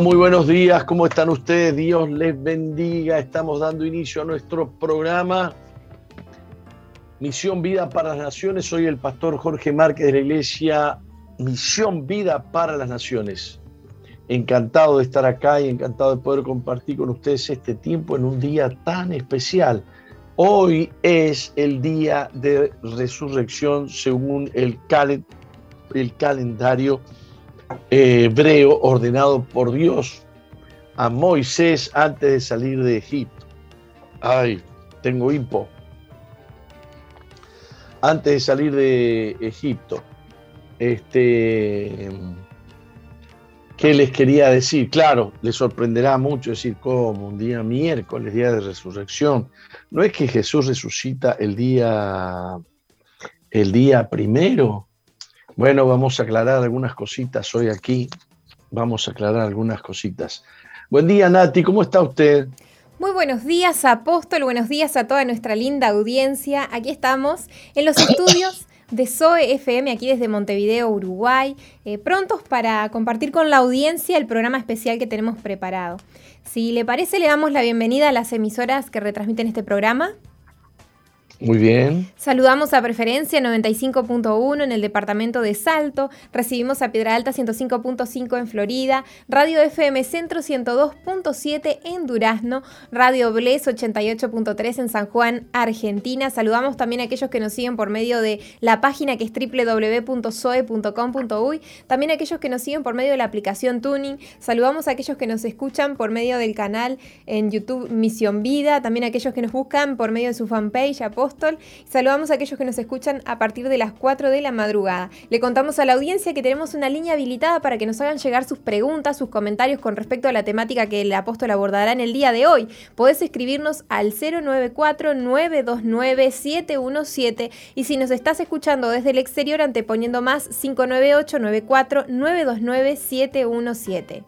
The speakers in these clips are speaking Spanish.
Muy buenos días, ¿cómo están ustedes? Dios les bendiga. Estamos dando inicio a nuestro programa Misión Vida para las Naciones. Soy el pastor Jorge Márquez de la iglesia Misión Vida para las Naciones. Encantado de estar acá y encantado de poder compartir con ustedes este tiempo en un día tan especial. Hoy es el día de resurrección según el calendario hebreo ordenado por Dios a Moisés antes de salir de Egipto. Ay, tengo hipo. Antes de salir de Egipto. Este, ¿Qué les quería decir? Claro, les sorprenderá mucho decir cómo un día miércoles, día de resurrección. No es que Jesús resucita el día, el día primero, bueno, vamos a aclarar algunas cositas hoy aquí. Vamos a aclarar algunas cositas. Buen día, Nati, ¿cómo está usted? Muy buenos días, Apóstol. Buenos días a toda nuestra linda audiencia. Aquí estamos en los estudios de SOE FM, aquí desde Montevideo, Uruguay, eh, prontos para compartir con la audiencia el programa especial que tenemos preparado. Si le parece, le damos la bienvenida a las emisoras que retransmiten este programa. Muy bien. Saludamos a Preferencia 95.1 en el departamento de Salto. Recibimos a Piedra Alta 105.5 en Florida. Radio FM Centro 102.7 en Durazno. Radio Bles 88.3 en San Juan, Argentina. Saludamos también a aquellos que nos siguen por medio de la página que es www.soe.com.uy. También a aquellos que nos siguen por medio de la aplicación Tuning. Saludamos a aquellos que nos escuchan por medio del canal en YouTube Misión Vida. También a aquellos que nos buscan por medio de su fanpage Saludamos a aquellos que nos escuchan a partir de las 4 de la madrugada. Le contamos a la audiencia que tenemos una línea habilitada para que nos hagan llegar sus preguntas, sus comentarios con respecto a la temática que el apóstol abordará en el día de hoy. Podés escribirnos al 094-929-717 y si nos estás escuchando desde el exterior anteponiendo más 598-94-929-717.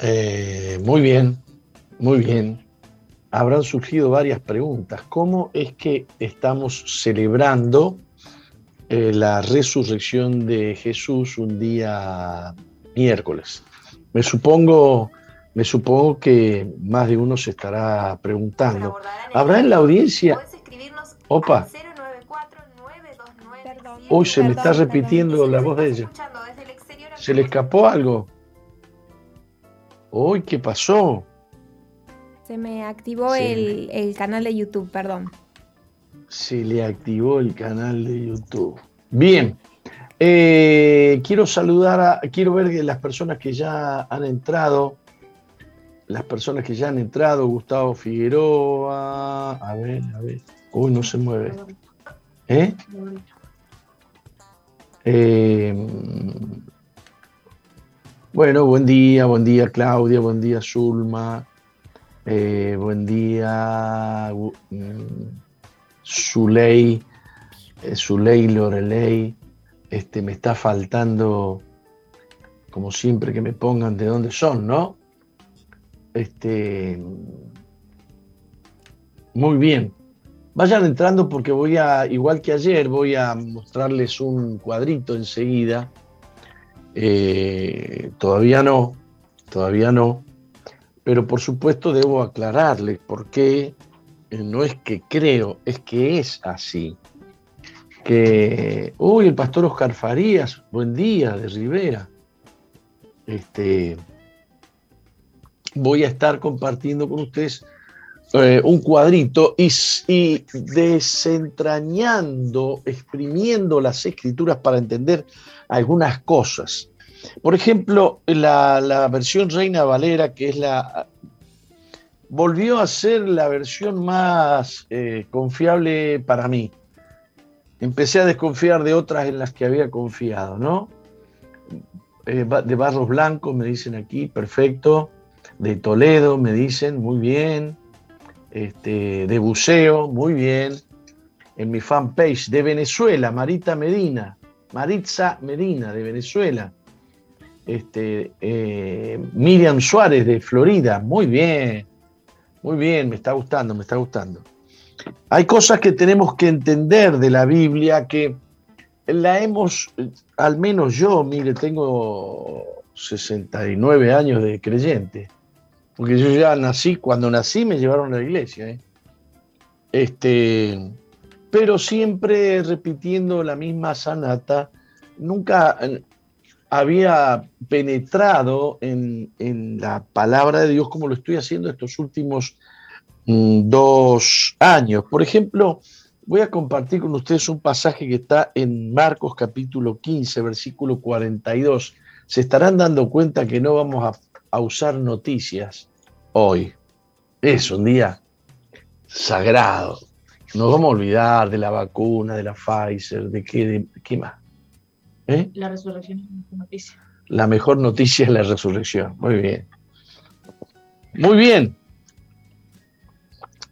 Eh, muy bien, muy bien habrán surgido varias preguntas. ¿Cómo es que estamos celebrando eh, la resurrección de Jesús un día miércoles? Me supongo, me supongo que más de uno se estará preguntando. ¿Habrá en la audiencia? Opa. Hoy se me está repitiendo la voz de ella. ¿Se le escapó algo? Hoy, ¿qué pasó? Se me activó el, canal de YouTube, perdón. Se le activó el canal de YouTube. Bien. Eh, quiero saludar a, quiero ver las personas que ya han entrado, las personas que ya han entrado, Gustavo Figueroa, a ver, a ver, uy, no se mueve. ¿Eh? Eh, bueno, buen día, buen día Claudia, buen día Zulma, eh, buen día, Zuley, eh, Zuley Loreley. Este, me está faltando, como siempre, que me pongan de dónde son, ¿no? Este, muy bien. Vayan entrando porque voy a, igual que ayer, voy a mostrarles un cuadrito enseguida. Eh, todavía no, todavía no pero por supuesto debo aclararle por qué eh, no es que creo, es que es así. Que, uy, el pastor Oscar Farías, buen día, de Rivera. Este, voy a estar compartiendo con ustedes eh, un cuadrito y, y, desentrañando, exprimiendo las escrituras para entender algunas cosas. Por ejemplo, la, versión Reina Valera, que es la... volvió a ser la versión más eh, confiable para mí. Empecé a desconfiar de otras en las que había confiado, ¿no? Eh, de Barros Blancos, me dicen aquí, perfecto. De Toledo, me dicen, muy bien. Este, de Buceo, muy bien. En mi fanpage de Venezuela, Marita Medina, Maritza Medina de Venezuela este, eh, Miriam Suárez de Florida, muy bien, muy bien, me está gustando, me está gustando. Hay cosas que tenemos que entender de la Biblia que la hemos, al menos yo, mire, tengo 69 años de creyente. Porque yo ya nací, cuando nací me llevaron a la iglesia. ¿eh? Este, pero siempre repitiendo la misma sanata, nunca había penetrado en, la palabra de Dios como lo estoy haciendo estos últimos mm, dos años. Por ejemplo, voy a compartir con ustedes un pasaje que está en Marcos capítulo 15, versículo 42. Se estarán dando cuenta que no vamos a, usar noticias hoy. Es un día sagrado. Nos vamos a olvidar de la vacuna, de la Pfizer, de qué, de, qué más. ¿Eh? La resurrección es la mejor noticia. La mejor noticia es la resurrección. Muy bien. Muy bien.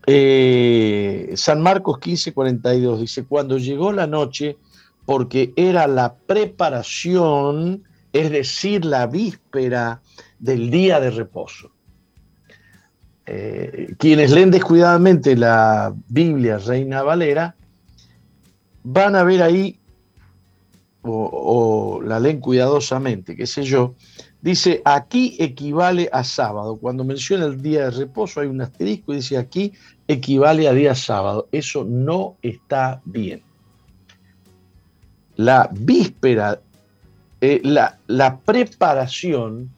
Eh, San Marcos 15, 42 dice, cuando llegó la noche, porque era la preparación, es decir, la víspera del día de reposo. Eh, quienes leen descuidadamente la Biblia Reina Valera, van a ver ahí o, la leen cuidadosamente, qué sé yo, dice aquí equivale a sábado. Cuando menciona el día de reposo hay un asterisco y dice aquí equivale a día sábado. Eso no está bien. La víspera, eh, la, la preparación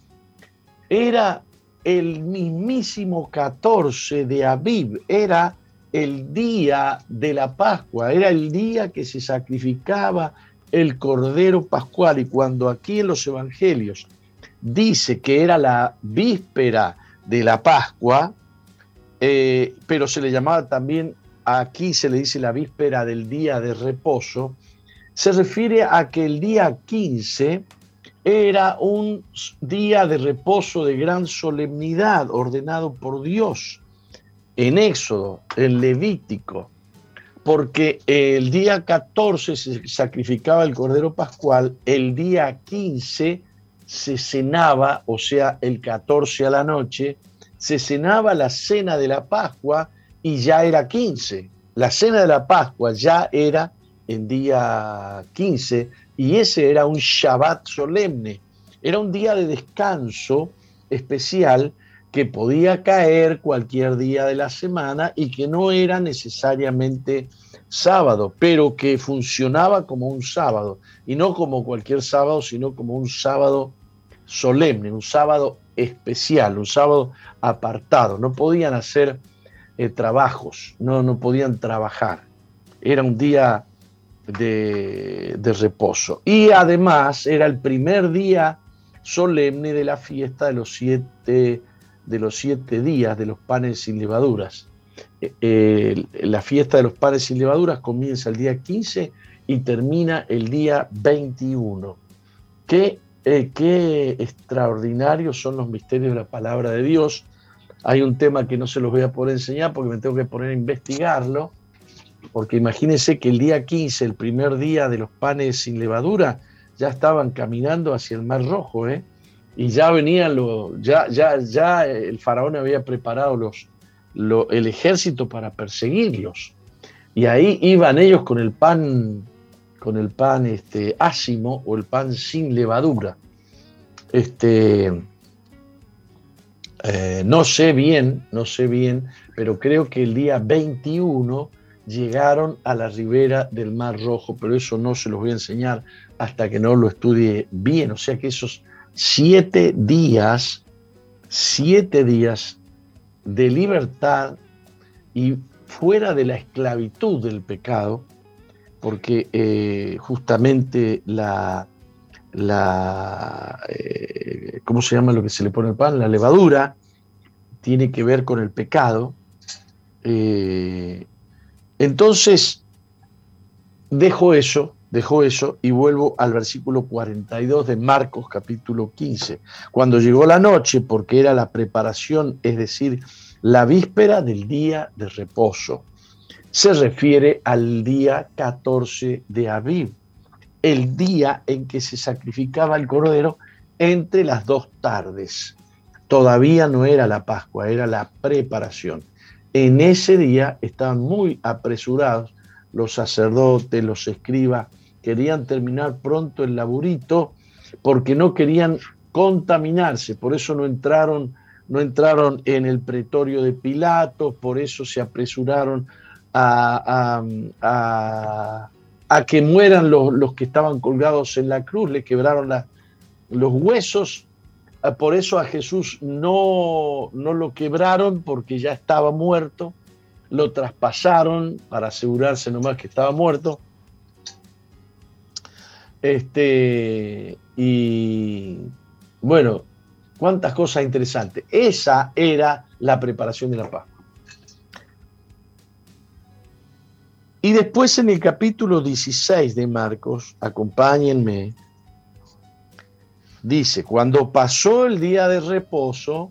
era el mismísimo 14 de Aviv, era el día de la Pascua, era el día que se sacrificaba el Cordero Pascual. Y cuando aquí en los Evangelios dice que era la víspera de la Pascua, eh, pero se le llamaba también, aquí se le dice la víspera del día de reposo, se refiere a que el día 15 era un día de reposo de gran solemnidad ordenado por Dios en Éxodo, en Levítico porque el día 14 se sacrificaba el Cordero Pascual, el día 15 se cenaba, o sea, el 14 a la noche, se cenaba la cena de la Pascua y ya era 15. La cena de la Pascua ya era en día 15 y ese era un Shabbat solemne, era un día de descanso especial que podía caer cualquier día de la semana y que no era necesariamente sábado, pero que funcionaba como un sábado, y no como cualquier sábado, sino como un sábado solemne, un sábado especial, un sábado apartado. No podían hacer eh, trabajos, no, no podían trabajar. Era un día de, de reposo. Y además era el primer día solemne de la fiesta de los siete de los siete días de los panes sin levaduras. Eh, la fiesta de los panes sin levaduras comienza el día 15 y termina el día 21. Qué, eh, qué extraordinarios son los misterios de la palabra de Dios. Hay un tema que no se los voy a poder enseñar porque me tengo que poner a investigarlo, porque imagínense que el día 15, el primer día de los panes sin levadura, ya estaban caminando hacia el Mar Rojo, ¿eh? Y ya venían los, ya, ya, ya el faraón había preparado los, el ejército para perseguirlos. Y ahí iban ellos con el pan, con el pan este, ácimo o el pan sin levadura. Este, eh, no sé bien, no sé bien, pero creo que el día 21 llegaron a la ribera del Mar Rojo, pero eso no se los voy a enseñar hasta que no lo estudie bien. O sea que esos siete días, siete días de libertad y fuera de la esclavitud del pecado, porque eh, justamente la, la eh, ¿cómo se llama lo que se le pone al pan? La levadura tiene que ver con el pecado. Eh, entonces, dejo eso dejó eso y vuelvo al versículo 42 de Marcos capítulo 15. Cuando llegó la noche, porque era la preparación, es decir, la víspera del día de reposo, se refiere al día 14 de Aviv, el día en que se sacrificaba el cordero entre las dos tardes. Todavía no era la Pascua, era la preparación. En ese día estaban muy apresurados los sacerdotes, los escribas, querían terminar pronto el laburito porque no querían contaminarse, por eso no entraron, no entraron en el pretorio de Pilatos, por eso se apresuraron a, a, que mueran los, los, que estaban colgados en la cruz, le quebraron los huesos, ah, por eso a Jesús no, no lo quebraron porque ya estaba muerto, lo traspasaron para asegurarse nomás que estaba muerto. Este, y bueno, cuántas cosas interesantes. Esa era la preparación de la Pascua. Y después en el capítulo 16 de Marcos, acompáñenme, dice, cuando pasó el día de reposo,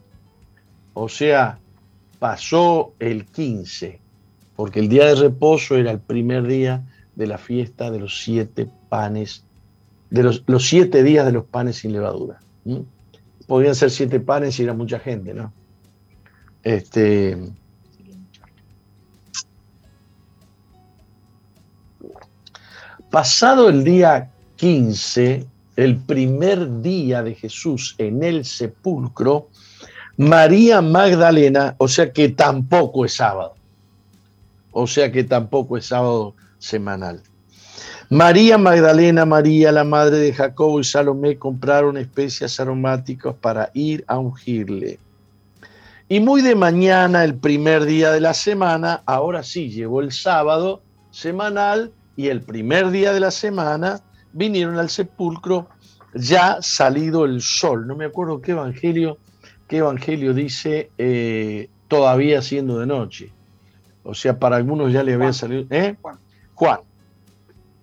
o sea, pasó el 15, porque el día de reposo era el primer día de la fiesta de los siete panes, de los, siete días de los panes sin levadura. Podrían ser siete panes y era mucha gente, ¿no? Este, Pasado el día 15, el primer día de Jesús en el sepulcro, María Magdalena, o sea que tampoco es sábado, o sea que tampoco es sábado semanal. María Magdalena, María, la madre de Jacobo y Salomé, compraron especias aromáticas para ir a ungirle. Y muy de mañana, el primer día de la semana, ahora sí, llegó el sábado semanal, y el primer día de la semana vinieron al sepulcro ya salido el sol. No me acuerdo qué evangelio, qué evangelio dice eh, todavía siendo de noche. O sea, para algunos ya le había salido. ¿eh? Juan.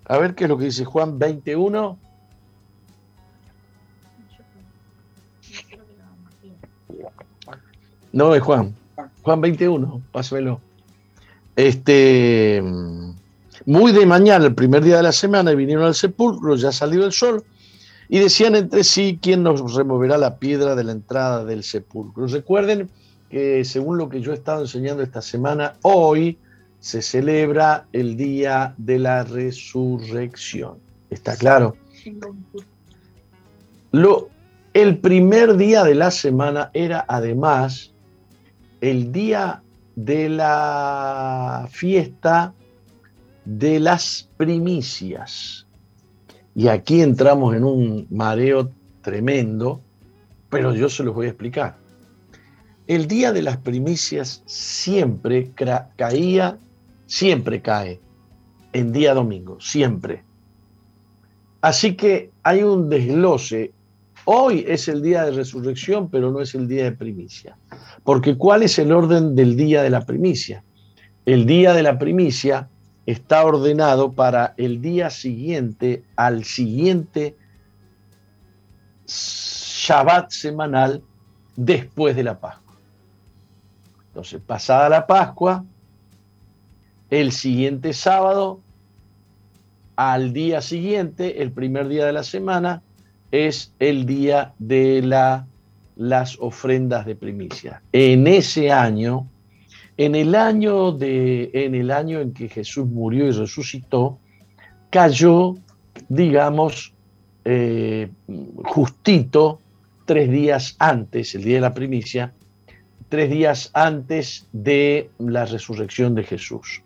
A ver qué es lo que dice Juan 21. No es Juan. Juan 21, pásamelo. Este. Muy de mañana, el primer día de la semana, vinieron al sepulcro, ya salió el sol, y decían entre sí, ¿quién nos removerá la piedra de la entrada del sepulcro? Recuerden que según lo que yo he estado enseñando esta semana, hoy se celebra el día de la resurrección. ¿Está claro? Lo, el primer día de la semana era además el día de la fiesta de las primicias. Y aquí entramos en un mareo tremendo, pero yo se los voy a explicar. El día de las primicias siempre caía, siempre cae en día domingo, siempre. Así que hay un desglose. Hoy es el día de resurrección, pero no es el día de primicia. Porque ¿cuál es el orden del día de la primicia? El día de la primicia está ordenado para el día siguiente al siguiente Shabbat semanal después de la Pascua. Entonces, pasada la Pascua, el siguiente sábado, al día siguiente, el primer día de la semana, es el día de la, las ofrendas de primicia. En ese año, en el año, de, en el año en que Jesús murió y resucitó, cayó, digamos, eh, justito tres días antes, el día de la primicia, tres días antes de la resurrección de Jesús.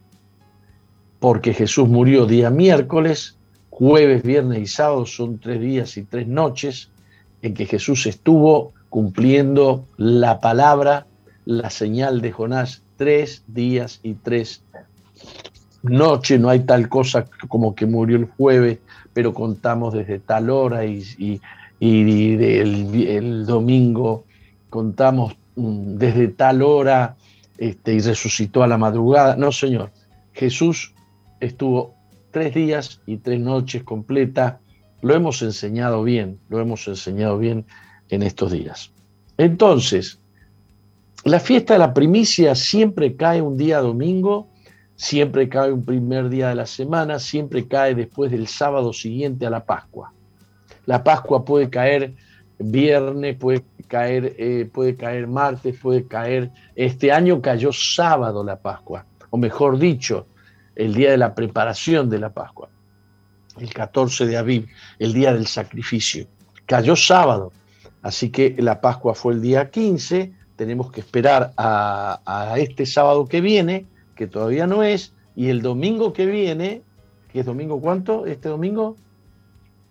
Porque Jesús murió día miércoles, jueves, viernes y sábado son tres días y tres noches en que Jesús estuvo cumpliendo la palabra, la señal de Jonás tres días y tres noches, no hay tal cosa como que murió el jueves, pero contamos desde tal hora y, y, el, domingo contamos mm, desde tal hora este, y resucitó a la madrugada. No, Señor, Jesús estuvo tres días y tres noches completas. Lo hemos enseñado bien, lo hemos enseñado bien en estos días. Entonces, la fiesta de la primicia siempre cae un día domingo, siempre cae un primer día de la semana, siempre cae después del sábado siguiente a la Pascua. La Pascua puede caer viernes, puede caer, eh, puede caer martes, puede caer. Este año cayó sábado la Pascua, o mejor dicho, el día de la preparación de la Pascua, el 14 de abril, el día del sacrificio. Cayó sábado. Así que la Pascua fue el día 15, tenemos que esperar a, este sábado que viene, que todavía no es, y el domingo que viene, que es domingo cuánto, este domingo,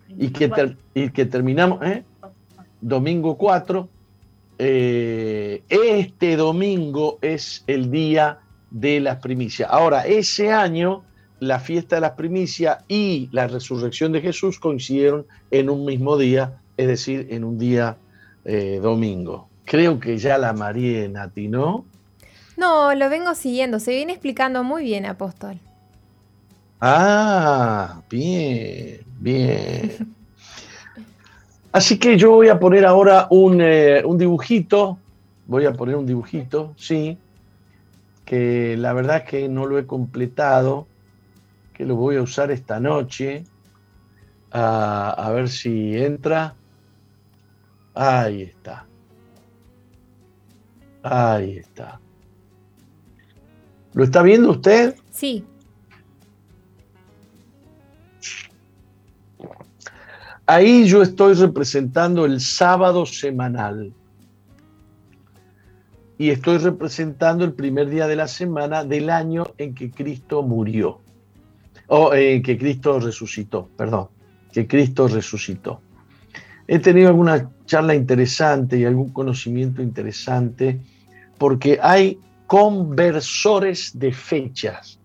y que, y que terminamos, ¿eh? domingo 4, eh, este domingo es el día de las primicias. Ahora, ese año, la fiesta de las primicias y la resurrección de Jesús coincidieron en un mismo día, es decir, en un día eh, domingo. Creo que ya la María ¿no? No, lo vengo siguiendo, se viene explicando muy bien, apóstol. Ah, bien, bien. Así que yo voy a poner ahora un, eh, un dibujito, voy a poner un dibujito, sí, que la verdad es que no lo he completado, que lo voy a usar esta noche, a, a ver si entra. Ahí está. Ahí está. ¿Lo está viendo usted? Sí. Ahí yo estoy representando el sábado semanal. Y estoy representando el primer día de la semana del año en que Cristo murió. O en que Cristo resucitó, perdón. Que Cristo resucitó. He tenido alguna charla interesante y algún conocimiento interesante porque hay conversores de fechas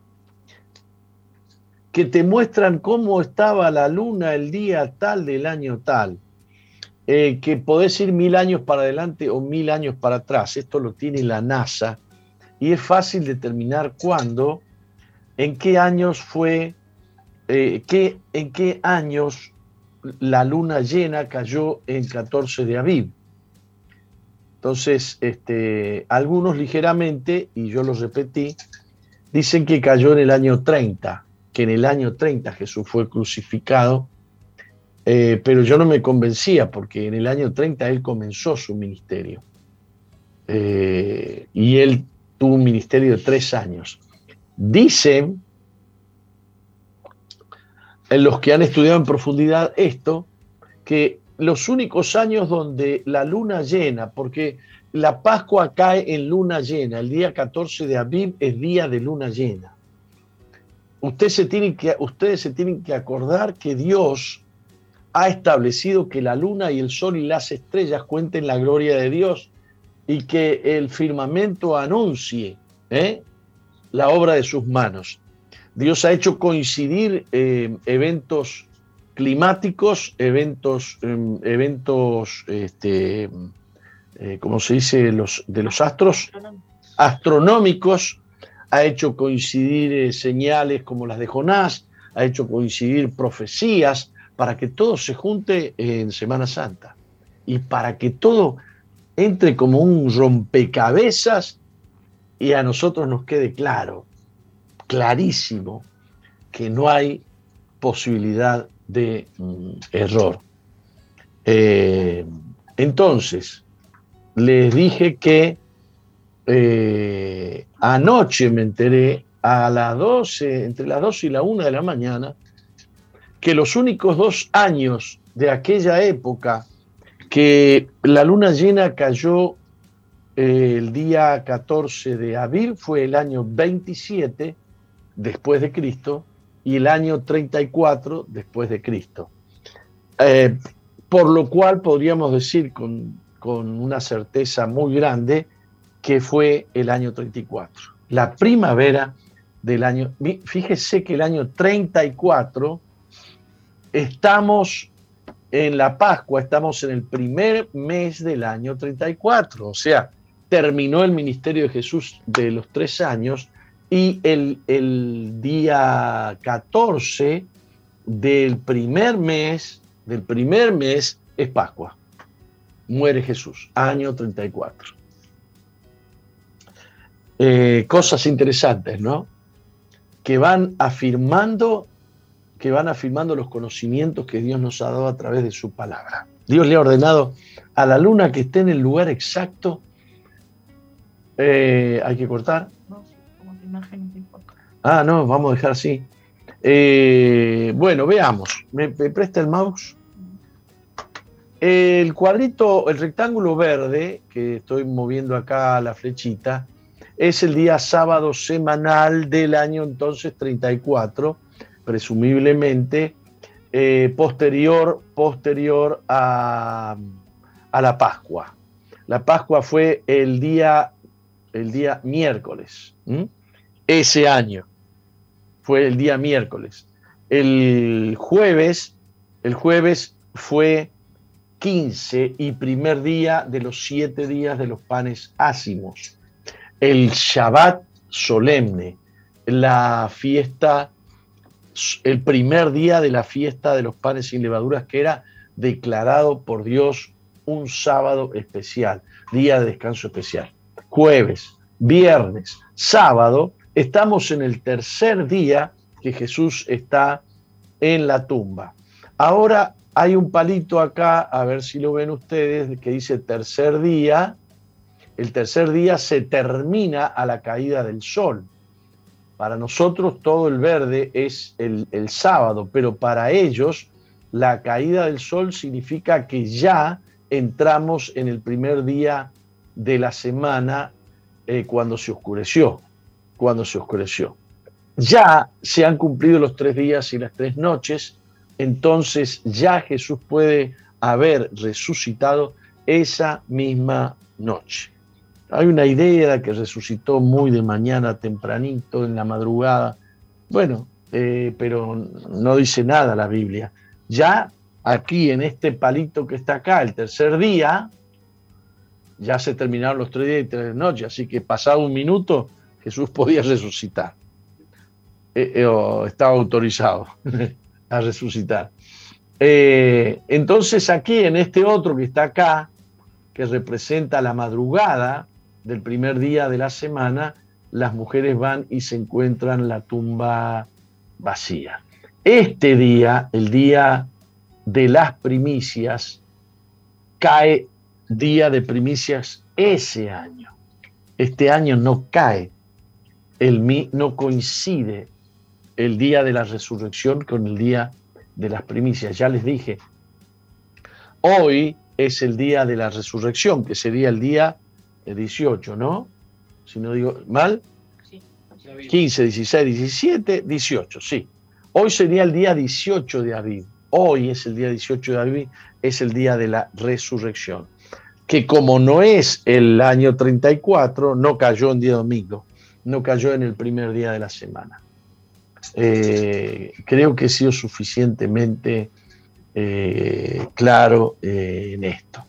que te muestran cómo estaba la luna el día tal del año tal, eh, que podés ir mil años para adelante o mil años para atrás. Esto lo tiene la NASA y es fácil determinar cuándo, en qué años fue, eh, en qué años la luna llena cayó en 14 de abril. Entonces, este, algunos ligeramente, y yo lo repetí, dicen que cayó en el año 30 que en el año 30 Jesús fue crucificado, eh, pero yo no me convencía porque en el año 30 él comenzó su ministerio. Eh, y él tuvo un ministerio de tres años. Dicen, en los que han estudiado en profundidad esto, que los únicos años donde la luna llena, porque la Pascua cae en luna llena, el día 14 de abril es día de luna llena se que, ustedes se tienen que acordar que Dios ha establecido que la luna y el sol y las estrellas cuenten la gloria de Dios y que el firmamento anuncie ¿eh? la obra de sus manos. Dios ha hecho coincidir eh, eventos climáticos, eventos, em, eventos este, eh, ¿cómo se dice?, de los astros, astronómicos, ha hecho coincidir señales como las de Jonás, ha hecho coincidir profecías para que todo se junte en Semana Santa y para que todo entre como un rompecabezas y a nosotros nos quede claro, clarísimo, que no hay posibilidad de mm, error. Eh, entonces, les dije que eh, anoche me enteré a las 12, entre las 12 y la 1 de la mañana, que los únicos dos años de aquella época que la luna llena cayó eh, el día 14 de abril fue el año 27 después de Cristo y el año 34 después de Cristo. Eh, por lo cual podríamos decir con, con una certeza muy grande que fue el año 34. La primavera del año, fíjese que el año 34 estamos en la Pascua, estamos en el primer mes del año 34, o sea, terminó el ministerio de Jesús de los tres años y el, día 14 del primer mes, del primer mes es Pascua. Muere Jesús, año 34. Eh, cosas interesantes, ¿no? Que van afirmando, que van afirmando los conocimientos que Dios nos ha dado a través de su palabra. Dios le ha ordenado a la luna que esté en el lugar exacto. Eh, hay que cortar. Ah, no, vamos a dejar así. Eh, bueno, veamos. ¿Me, presta el mouse? El cuadrito, el rectángulo verde, que estoy moviendo acá la flechita, es el día sábado semanal del año entonces 34, presumiblemente eh, posterior, posterior a, la Pascua. La Pascua fue el día, el día miércoles, ese año, fue el día miércoles. El jueves, el jueves fue 15 y primer día de los siete días de los panes ácimos. El Shabbat solemne, la fiesta, el primer día de la fiesta de los panes sin levaduras que era declarado por Dios un sábado especial, día de descanso especial. Jueves, viernes, sábado, estamos en el tercer día que Jesús está en la tumba. Ahora hay un palito acá, a ver si lo ven ustedes, que dice tercer día. El tercer día se termina a la caída del sol. Para nosotros todo el verde es el, sábado, pero para ellos la caída del sol significa que ya entramos en el primer día de la semana eh, cuando se oscureció, cuando se oscureció. Ya se han cumplido los tres días y las tres noches entonces ya Jesús puede haber resucitado esa misma noche. Hay una idea de que resucitó muy de mañana tempranito, en la madrugada. Bueno, eh, pero no dice nada la Biblia. Ya aquí, en este palito que está acá, el tercer día, ya se terminaron los tres días y tres noches, así que pasado un minuto, Jesús podía resucitar. Eh, eh, estaba autorizado. a resucitar. Entonces aquí en este otro que está acá, que representa la madrugada del primer día de la semana, las mujeres van y se encuentran la tumba vacía. Este día, el día de las primicias, cae día de primicias ese año. Este año no cae, el, no coincide el día de la resurrección con el día de las primicias. Ya les dije, hoy es el día de la resurrección, que sería el día 18, ¿no? Si no digo mal. 15, 16, 17, 18, sí. Hoy sería el día 18 de abril. Hoy es el día 18 de abril, es el día de la resurrección. Que como no es el año 34, no cayó en día domingo, no cayó en el primer día de la semana. Eh, creo que he sido suficientemente eh, claro eh, en esto.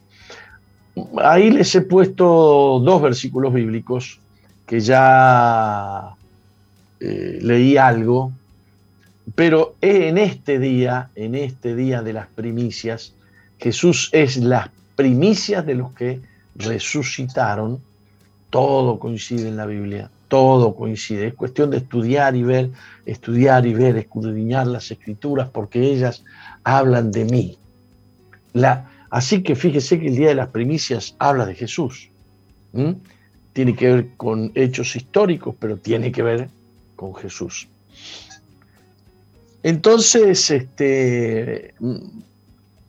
Ahí les he puesto dos versículos bíblicos que ya leí algo, pero en este día, en este día de las primicias, Jesús es las primicias de los que resucitaron. Todo coincide en la Biblia todo coincide. Es cuestión de estudiar y ver, estudiar y ver, escudriñar las escrituras, porque ellas hablan de mí. La, así que fíjese que el Día de las Primicias habla de Jesús. Tiene que ver con hechos históricos, pero tiene que ver con Jesús. Entonces, este,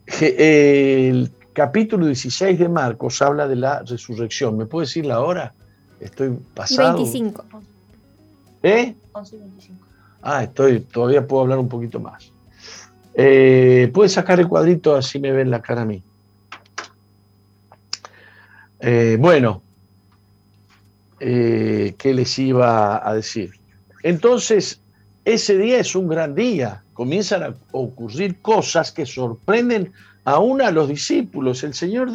el capítulo 16 de Marcos habla de la resurrección. ¿Me puede decir la hora? Estoy pasado. 25. ¿Eh? 11 y 25. Ah, estoy, todavía puedo hablar un poquito más. Eh, Puedes sacar el cuadrito así me ven la cara a mí. Eh, bueno, eh, ¿qué les iba a decir? Entonces, ese día es un gran día. Comienzan a ocurrir cosas que sorprenden aún a los discípulos. El Señor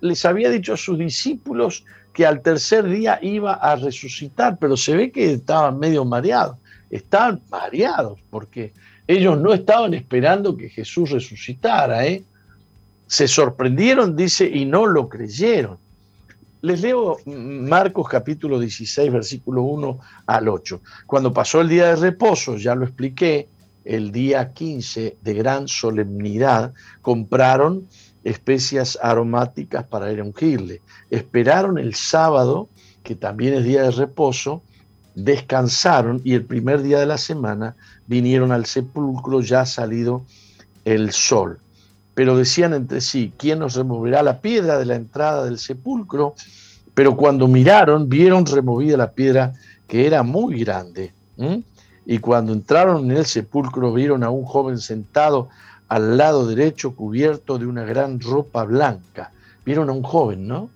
les había dicho a sus discípulos que al tercer día iba a resucitar, pero se ve que estaban medio mareados. Estaban mareados porque ellos no estaban esperando que Jesús resucitara. ¿eh? Se sorprendieron, dice, y no lo creyeron. Les leo Marcos capítulo 16, versículo 1 al 8. Cuando pasó el día de reposo, ya lo expliqué, el día 15 de gran solemnidad, compraron especias aromáticas para ir a ungirle. Esperaron el sábado, que también es día de reposo, descansaron y el primer día de la semana vinieron al sepulcro ya salido el sol. Pero decían entre sí, ¿quién nos removerá la piedra de la entrada del sepulcro? Pero cuando miraron, vieron removida la piedra que era muy grande. Y cuando entraron en el sepulcro, vieron a un joven sentado al lado derecho, cubierto de una gran ropa blanca. Vieron a un joven, ¿no?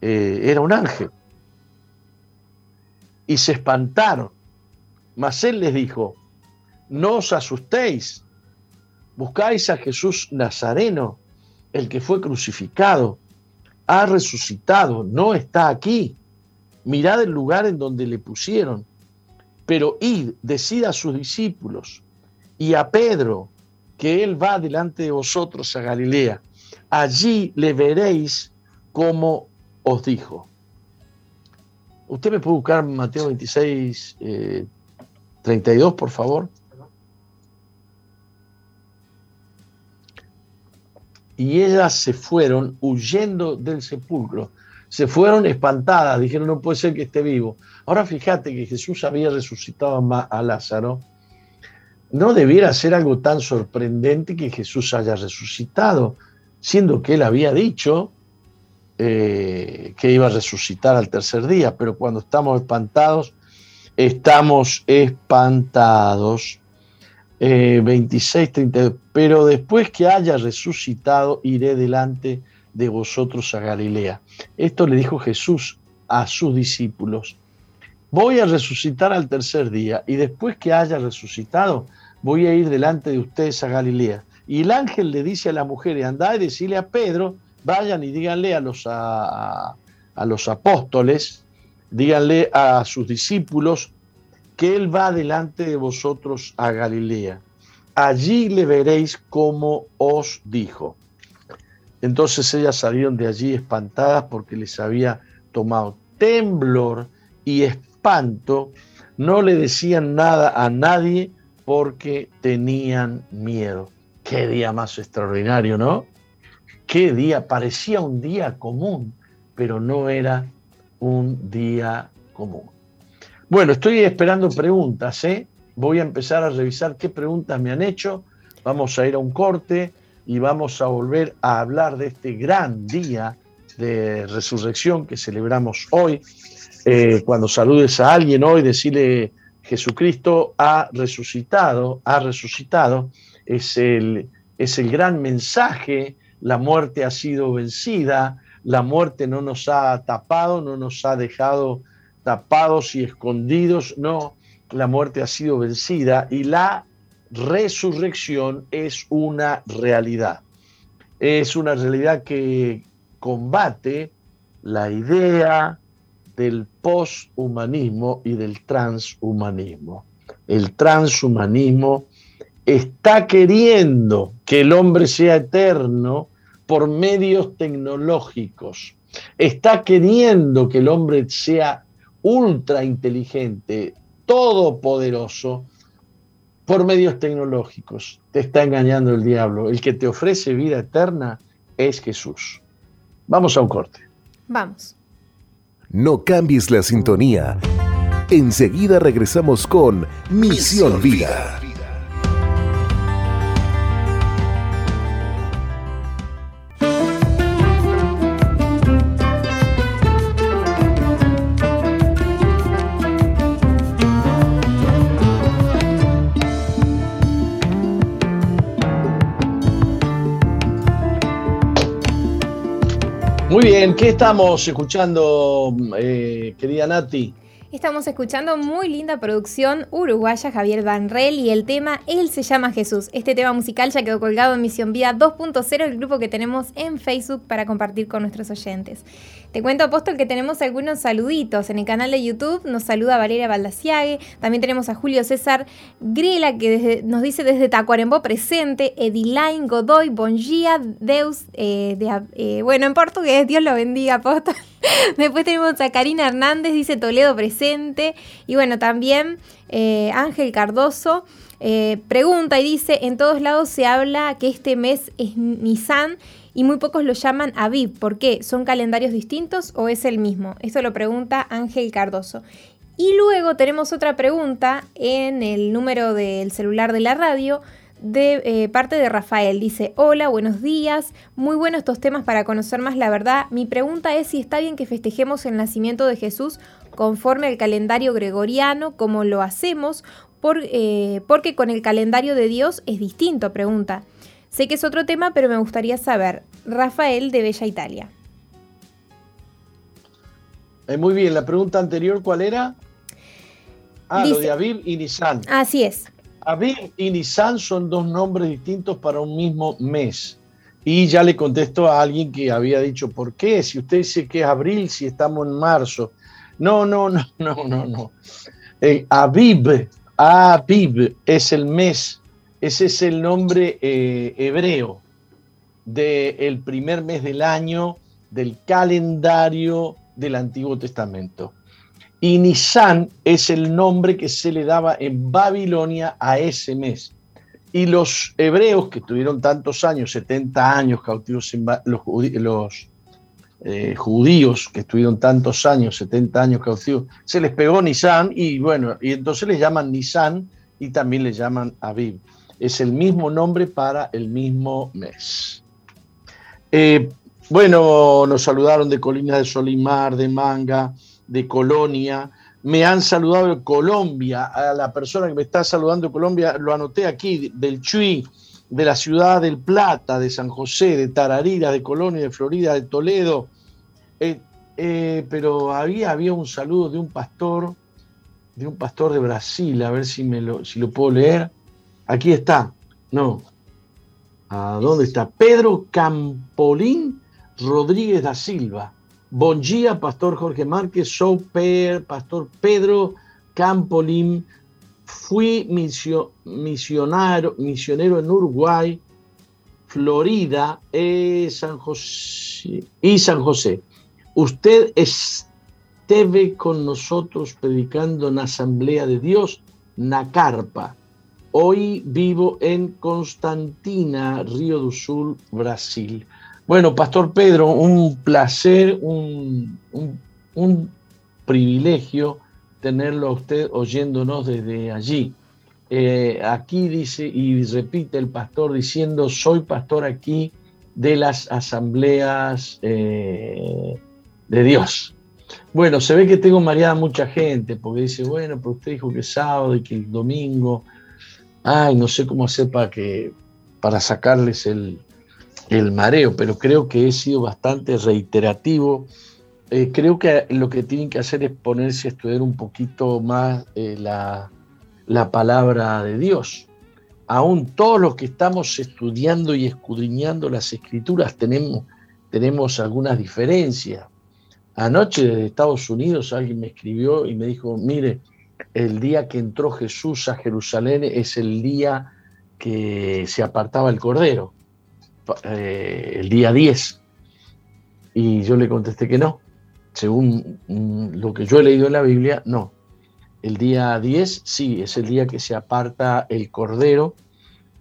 Eh, era un ángel. Y se espantaron. Mas él les dijo, no os asustéis, buscáis a Jesús Nazareno, el que fue crucificado, ha resucitado, no está aquí. Mirad el lugar en donde le pusieron. Pero id, decid a sus discípulos y a Pedro que él va delante de vosotros a Galilea. Allí le veréis como os dijo. Usted me puede buscar Mateo 26, 32, eh, por favor. Y ellas se fueron huyendo del sepulcro. Se fueron espantadas, dijeron, no puede ser que esté vivo. Ahora fíjate que Jesús había resucitado a Lázaro. No debiera ser algo tan sorprendente que Jesús haya resucitado, siendo que él había dicho eh, que iba a resucitar al tercer día, pero cuando estamos espantados, estamos espantados. 26, eh, 30, pero después que haya resucitado, iré delante de vosotros a Galilea. Esto le dijo Jesús a sus discípulos. Voy a resucitar al tercer día y después que haya resucitado, voy a ir delante de ustedes a Galilea. Y el ángel le dice a la mujer, anda y decirle a Pedro vayan y díganle a los, a, los apóstoles, díganle a sus discípulos que Él va delante de vosotros a Galilea. Allí le veréis como os dijo. Entonces ellas salieron de allí espantadas porque les había tomado temblor y espanto. No le decían nada a nadie porque tenían miedo. Qué día más extraordinario, ¿no? qué día, parecía un día común, pero no era un día común. Bueno, estoy esperando preguntas, ¿eh? Voy a empezar a revisar qué preguntas me han hecho. Vamos a ir a un corte y vamos a volver a hablar de este gran día de resurrección que celebramos hoy. Eh, cuando saludes a alguien hoy, decirle Jesucristo ha resucitado, ha resucitado, es el, es el gran mensaje la muerte ha sido vencida, la muerte no nos ha tapado, no nos ha dejado tapados y escondidos, no, la muerte ha sido vencida y la resurrección es una realidad. Es una realidad que combate la idea del posthumanismo y del transhumanismo. El transhumanismo está queriendo que el hombre sea eterno por medios tecnológicos. Está queriendo que el hombre sea ultra inteligente, todopoderoso, por medios tecnológicos. Te está engañando el diablo. El que te ofrece vida eterna es Jesús. Vamos a un corte. Vamos. No cambies la sintonía. Enseguida regresamos con Misión, Vida. ¿Qué estamos escuchando, eh, querida Nati? Estamos escuchando muy linda producción uruguaya Javier Banrel y el tema Él se llama Jesús. Este tema musical ya quedó colgado en Misión Vida 2.0, el grupo que tenemos en Facebook para compartir con nuestros oyentes. Te cuento, Apóstol, que tenemos algunos saluditos. En el canal de YouTube nos saluda Valeria Baldaciague, también tenemos a Julio César Grela que nos dice desde Tacuarembó presente, Edilain Godoy, Bongia, Deus, eh, eh, bueno, en portugués, Dios lo bendiga, Apóstol. Después tenemos a Karina Hernández, dice Toledo presente. Y bueno, también eh, Ángel Cardoso eh, pregunta y dice, en todos lados se habla que este mes es Nisan y muy pocos lo llaman Aviv. ¿Por qué? ¿Son calendarios distintos o es el mismo? Esto lo pregunta Ángel Cardoso. Y luego tenemos otra pregunta en el número del celular de la radio de eh, parte de Rafael. Dice, hola, buenos días, muy buenos estos temas para conocer más la verdad. Mi pregunta es si está bien que festejemos el nacimiento de Jesús conforme al calendario gregoriano, como lo hacemos, por, eh, porque con el calendario de Dios es distinto, pregunta. Sé que es otro tema, pero me gustaría saber. Rafael de Bella Italia. Eh, muy bien, la pregunta anterior, ¿cuál era? Ah, lo de Aviv y Nisan. Así es. Aviv y Nisan son dos nombres distintos para un mismo mes. Y ya le contesto a alguien que había dicho, ¿por qué? Si usted dice que es abril, si estamos en marzo. No, no, no, no, no, no. Eh, Aviv, es el mes, ese es el nombre eh, hebreo del primer mes del año del calendario del Antiguo Testamento. Y Nisan es el nombre que se le daba en Babilonia a ese mes. Y los hebreos que tuvieron tantos años, 70 años cautivos en los, los eh, judíos que estuvieron tantos años, 70 años cautivos, se les pegó Nisan y bueno, y entonces les llaman Nisan y también le llaman Aviv. Es el mismo nombre para el mismo mes. Eh, bueno, nos saludaron de Colinas de Solimar, de Manga, de Colonia. Me han saludado de Colombia, a la persona que me está saludando de Colombia, lo anoté aquí, del Chuy, de la ciudad del Plata, de San José, de Tararira, de Colonia, de Florida, de Toledo. Eh, eh, pero había, había un saludo de un pastor, de un pastor de Brasil, a ver si, me lo, si lo puedo leer. Aquí está, no. ¿A dónde está? Pedro Campolín Rodríguez da Silva. Bom dia, Pastor Jorge Márquez. Sou Pastor Pedro Campolim. Fui misionero, en Uruguay, Florida y San José. Y San José. Usted esteve con nosotros predicando en Asamblea de Dios, na Carpa. Hoy vivo en Constantina, Río do Sul, Brasil. Bueno, Pastor Pedro, un placer, un, privilegio tenerlo a usted oyéndonos desde allí. Eh, aquí dice y repite el pastor diciendo, soy pastor aquí de las asambleas eh, de Dios. Bueno, se ve que tengo mareada mucha gente, porque dice, bueno, pero usted dijo que es sábado y que el domingo, ay, no sé cómo hacer para que, para sacarles el, el mareo, pero creo que he sido bastante reiterativo. Eh, creo que lo que tienen que hacer es ponerse a estudiar un poquito más eh, la, palabra de Dios. Aún todos los que estamos estudiando y escudriñando las escrituras tenemos, tenemos algunas diferencias. Anoche desde Estados Unidos alguien me escribió y me dijo, mire, el día que entró Jesús a Jerusalén es el día que se apartaba el Cordero. Eh, el día 10. Y yo le contesté que no. Según mm, lo que yo he leído en la Biblia, no. El día 10 sí, es el día que se aparta el Cordero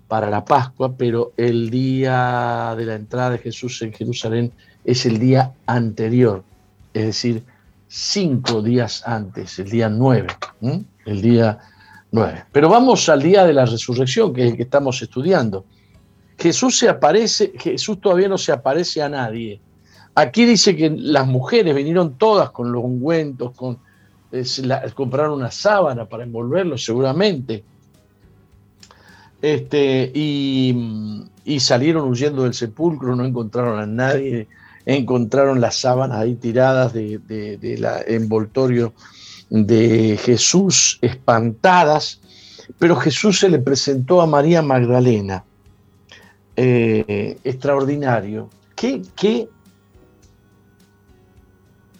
para la Pascua, pero el día de la entrada de Jesús en Jerusalén es el día anterior, es decir, cinco días antes, el día 9, el día 9. Pero vamos al día de la resurrección, que es el que estamos estudiando. Jesús se aparece, Jesús todavía no se aparece a nadie. Aquí dice que las mujeres vinieron todas con los ungüentos, con, compraron una sábana para envolverlo seguramente. Este, y, salieron huyendo del sepulcro, no encontraron a nadie, encontraron las sábanas ahí tiradas del de, envoltorio de Jesús, espantadas, pero Jesús se le presentó a María Magdalena eh, extraordinario. ¿Qué, qué,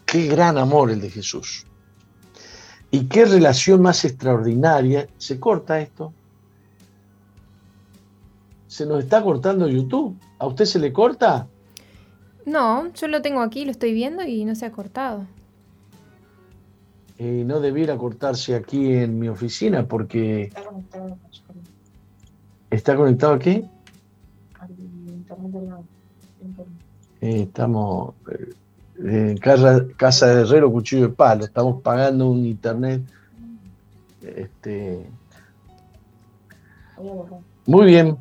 qué gran amor el de Jesús. Y qué relación más extraordinaria. ¿Se corta esto? Se nos está cortando YouTube. ¿A usted se le corta? No, yo lo tengo aquí, lo estoy viendo y no se ha cortado. Eh, no debiera cortarse aquí en mi oficina porque... Está conectado. ¿Está Eh, estamos eh, en casa, casa de herrero, cuchillo de palo. Estamos pagando un internet. Este, Muy bien.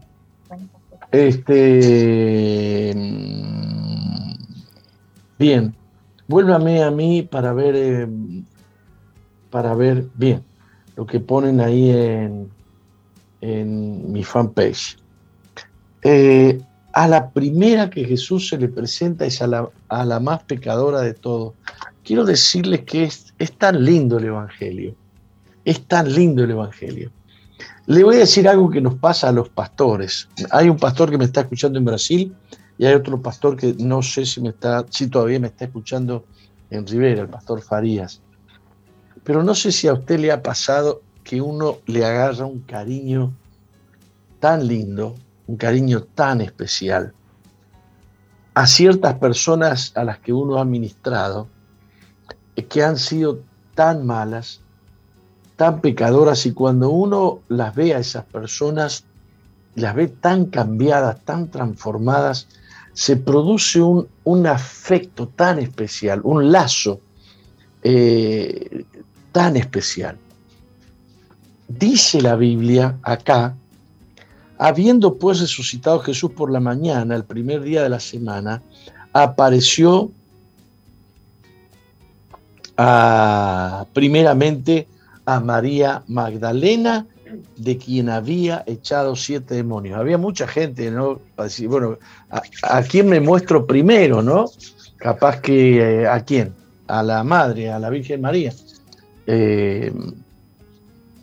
Este. Mm, bien. Vuélvame a mí para ver. Eh, para ver bien lo que ponen ahí en, en mi fanpage. Eh, a la primera que Jesús se le presenta es a la, a la más pecadora de todos. Quiero decirles que es, es tan lindo el Evangelio. Es tan lindo el Evangelio. Le voy a decir algo que nos pasa a los pastores. Hay un pastor que me está escuchando en Brasil y hay otro pastor que no sé si me está, si todavía me está escuchando en Rivera, el pastor Farías. Pero no sé si a usted le ha pasado que uno le agarra un cariño tan lindo un cariño tan especial a ciertas personas a las que uno ha ministrado, eh, que han sido tan malas, tan pecadoras, y cuando uno las ve a esas personas, las ve tan cambiadas, tan transformadas, se produce un, afecto tan especial, un lazo eh, tan especial. Dice la Biblia acá Habiendo pues resucitado Jesús por la mañana, el primer día de la semana, apareció primeramente a María Magdalena, de quien había echado siete demonios. Había mucha gente, ¿no? Decir, bueno, ¿a, quién me muestro primero, no? Capaz que eh, a quién, a la Madre, a la Virgen María. Eh,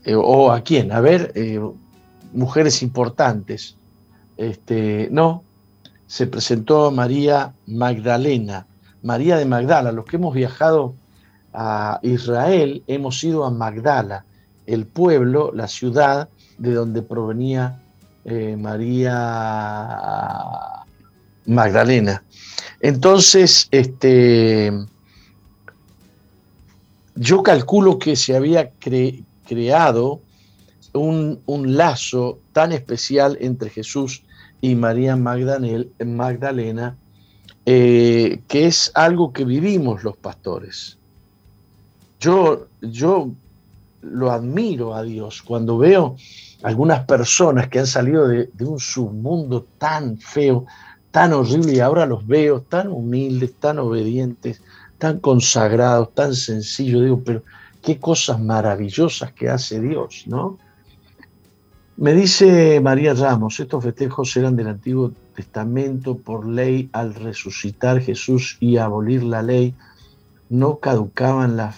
eh, o a quién, a ver, mujeres importantes. Este, no, se presentó María Magdalena, María de Magdala. Los que hemos viajado a Israel hemos ido a Magdala, el pueblo, la ciudad de donde provenía eh, María Magdalena. Entonces, este, yo calculo que se había creado un, lazo tan especial entre Jesús y María Magdalena, eh, que es algo que vivimos los pastores. Yo, yo lo admiro a Dios cuando veo algunas personas que han salido de, de, un submundo tan feo, tan horrible, y ahora los veo tan humildes, tan obedientes, tan consagrados, tan sencillos. Digo, pero qué cosas maravillosas que hace Dios, ¿no? Me dice María Ramos, estos festejos eran del Antiguo Testamento por ley al resucitar Jesús y abolir la ley, no caducaban las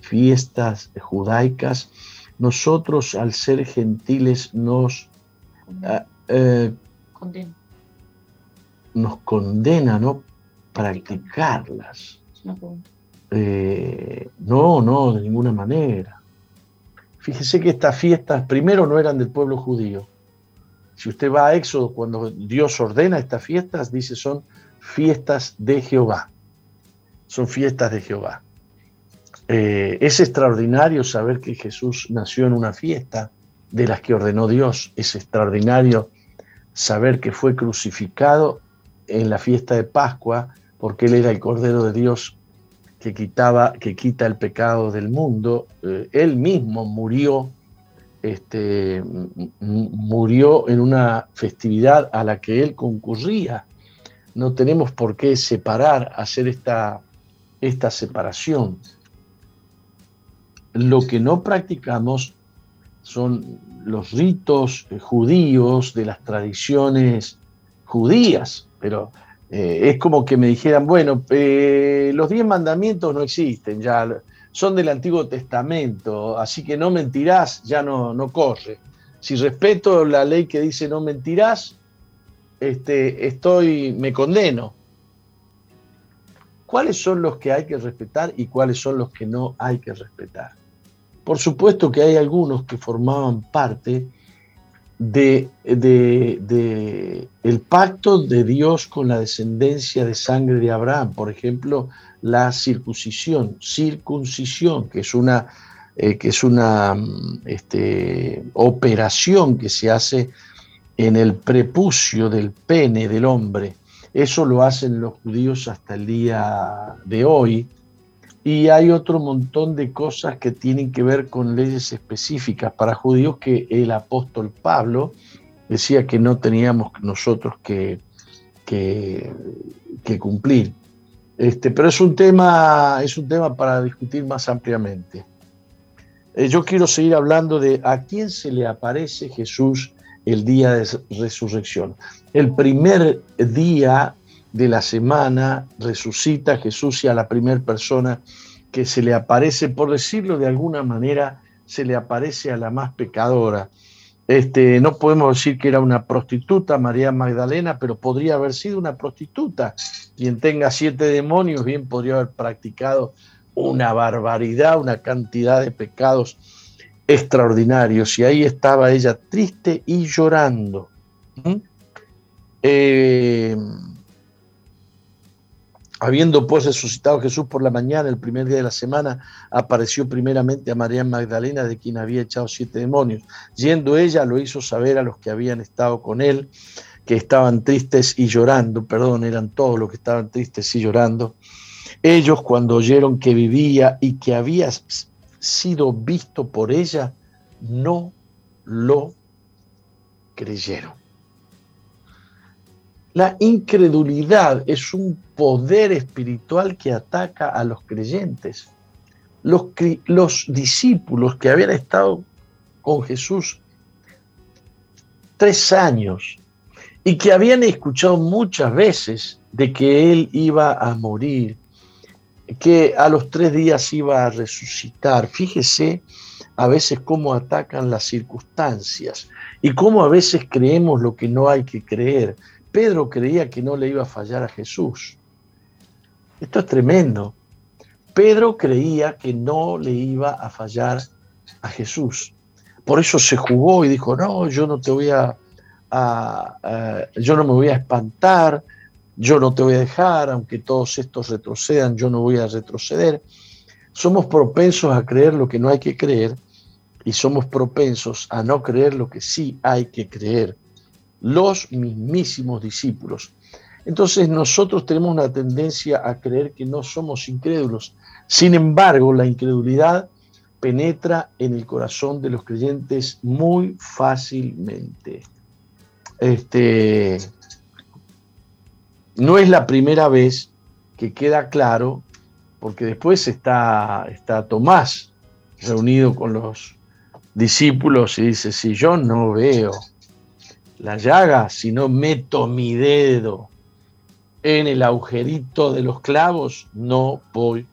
fiestas judaicas. Nosotros al ser gentiles nos, ah, eh, nos condena no practicarlas. Eh, no, no, de ninguna manera. Fíjese que estas fiestas primero no eran del pueblo judío. Si usted va a Éxodo, cuando Dios ordena estas fiestas, dice son fiestas de Jehová. Son fiestas de Jehová. Eh, es extraordinario saber que Jesús nació en una fiesta de las que ordenó Dios. Es extraordinario saber que fue crucificado en la fiesta de Pascua porque Él era el Cordero de Dios que, quitaba, que quita el pecado del mundo. Eh, él mismo murió, este, murió en una festividad a la que él concurría. No tenemos por qué separar, hacer esta, esta separación. Lo que no practicamos son los ritos judíos de las tradiciones judías, pero eh, es como que me dijeran, bueno, eh, los diez mandamientos no existen, ya son del Antiguo Testamento, así que no mentirás, ya no, no corre. Si respeto la ley que dice no mentirás, este, estoy, me condeno. ¿Cuáles son los que hay que respetar y cuáles son los que no hay que respetar? Por supuesto que hay algunos que formaban parte de, el pacto de Dios con la descendencia de sangre de Abraham, por ejemplo, la circuncisión, circuncisión, que es una, eh, que es una este, operación que se hace en el prepucio del pene del hombre. Eso lo hacen los judíos hasta el día de hoy, y hay otro montón de cosas que tienen que ver con leyes específicas para judíos que el apóstol Pablo decía que no teníamos nosotros que, que, cumplir. Este, pero es un, tema, es un tema para discutir más ampliamente. Eh, yo quiero seguir hablando de a quién se le aparece Jesús el día de resurrección. El primer día de la semana resucita Jesús y a la primera persona que se le aparece, por decirlo de alguna manera, se le aparece a la más pecadora. Este, no podemos decir que era una prostituta, María Magdalena, pero podría haber sido una prostituta. Quien tenga siete demonios bien podría haber practicado una barbaridad, una cantidad de pecados extraordinarios. Y ahí estaba ella triste y llorando. Eh, Habiendo pues resucitado Jesús por la mañana, el primer día de la semana, apareció primeramente a María Magdalena, de quien había echado siete demonios. Yendo ella, lo hizo saber a los que habían estado con él, que estaban tristes y llorando, perdón, eran todos los que estaban tristes y llorando. Ellos, cuando oyeron que vivía y que había sido visto por ella, no lo creyeron. La incredulidad es un poder espiritual que ataca a los creyentes. Los, los, discípulos que habían estado con Jesús tres años y que habían escuchado muchas veces de que Él iba a morir, que a los tres días iba a resucitar. Fíjese a veces cómo atacan las circunstancias y cómo a veces creemos lo que no hay que creer. Pedro creía que no le iba a fallar a Jesús. Esto es tremendo. Pedro creía que no le iba a fallar a Jesús. Por eso se jugó y dijo, no, yo no te voy a, yo no me voy a espantar, yo no te voy a dejar, aunque todos estos retrocedan, yo no voy a retroceder. Somos propensos a creer lo que no hay que creer y somos propensos a no creer lo que sí hay que creer los mismísimos discípulos. Entonces nosotros tenemos una tendencia a creer que no somos incrédulos. Sin embargo, la incredulidad penetra en el corazón de los creyentes muy fácilmente. Este, no es la primera vez que queda claro, porque después está, está Tomás reunido con los discípulos y dice, si yo no veo la llaga, si no meto mi dedo en el agujerito de los clavos, no voy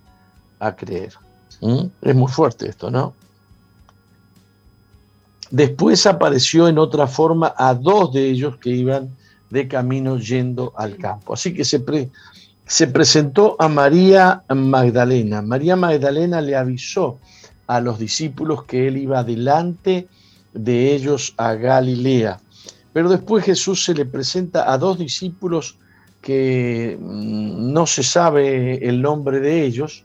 a creer. ¿Mm? Es muy fuerte esto, ¿no? Después apareció en otra forma a dos de ellos que iban de camino yendo al campo. Así que se, se presentó a María Magdalena. María Magdalena le avisó a los discípulos que él iba delante de ellos a Galilea. Pero después Jesús se le presenta a dos discípulos que mm, no se sabe el nombre de ellos.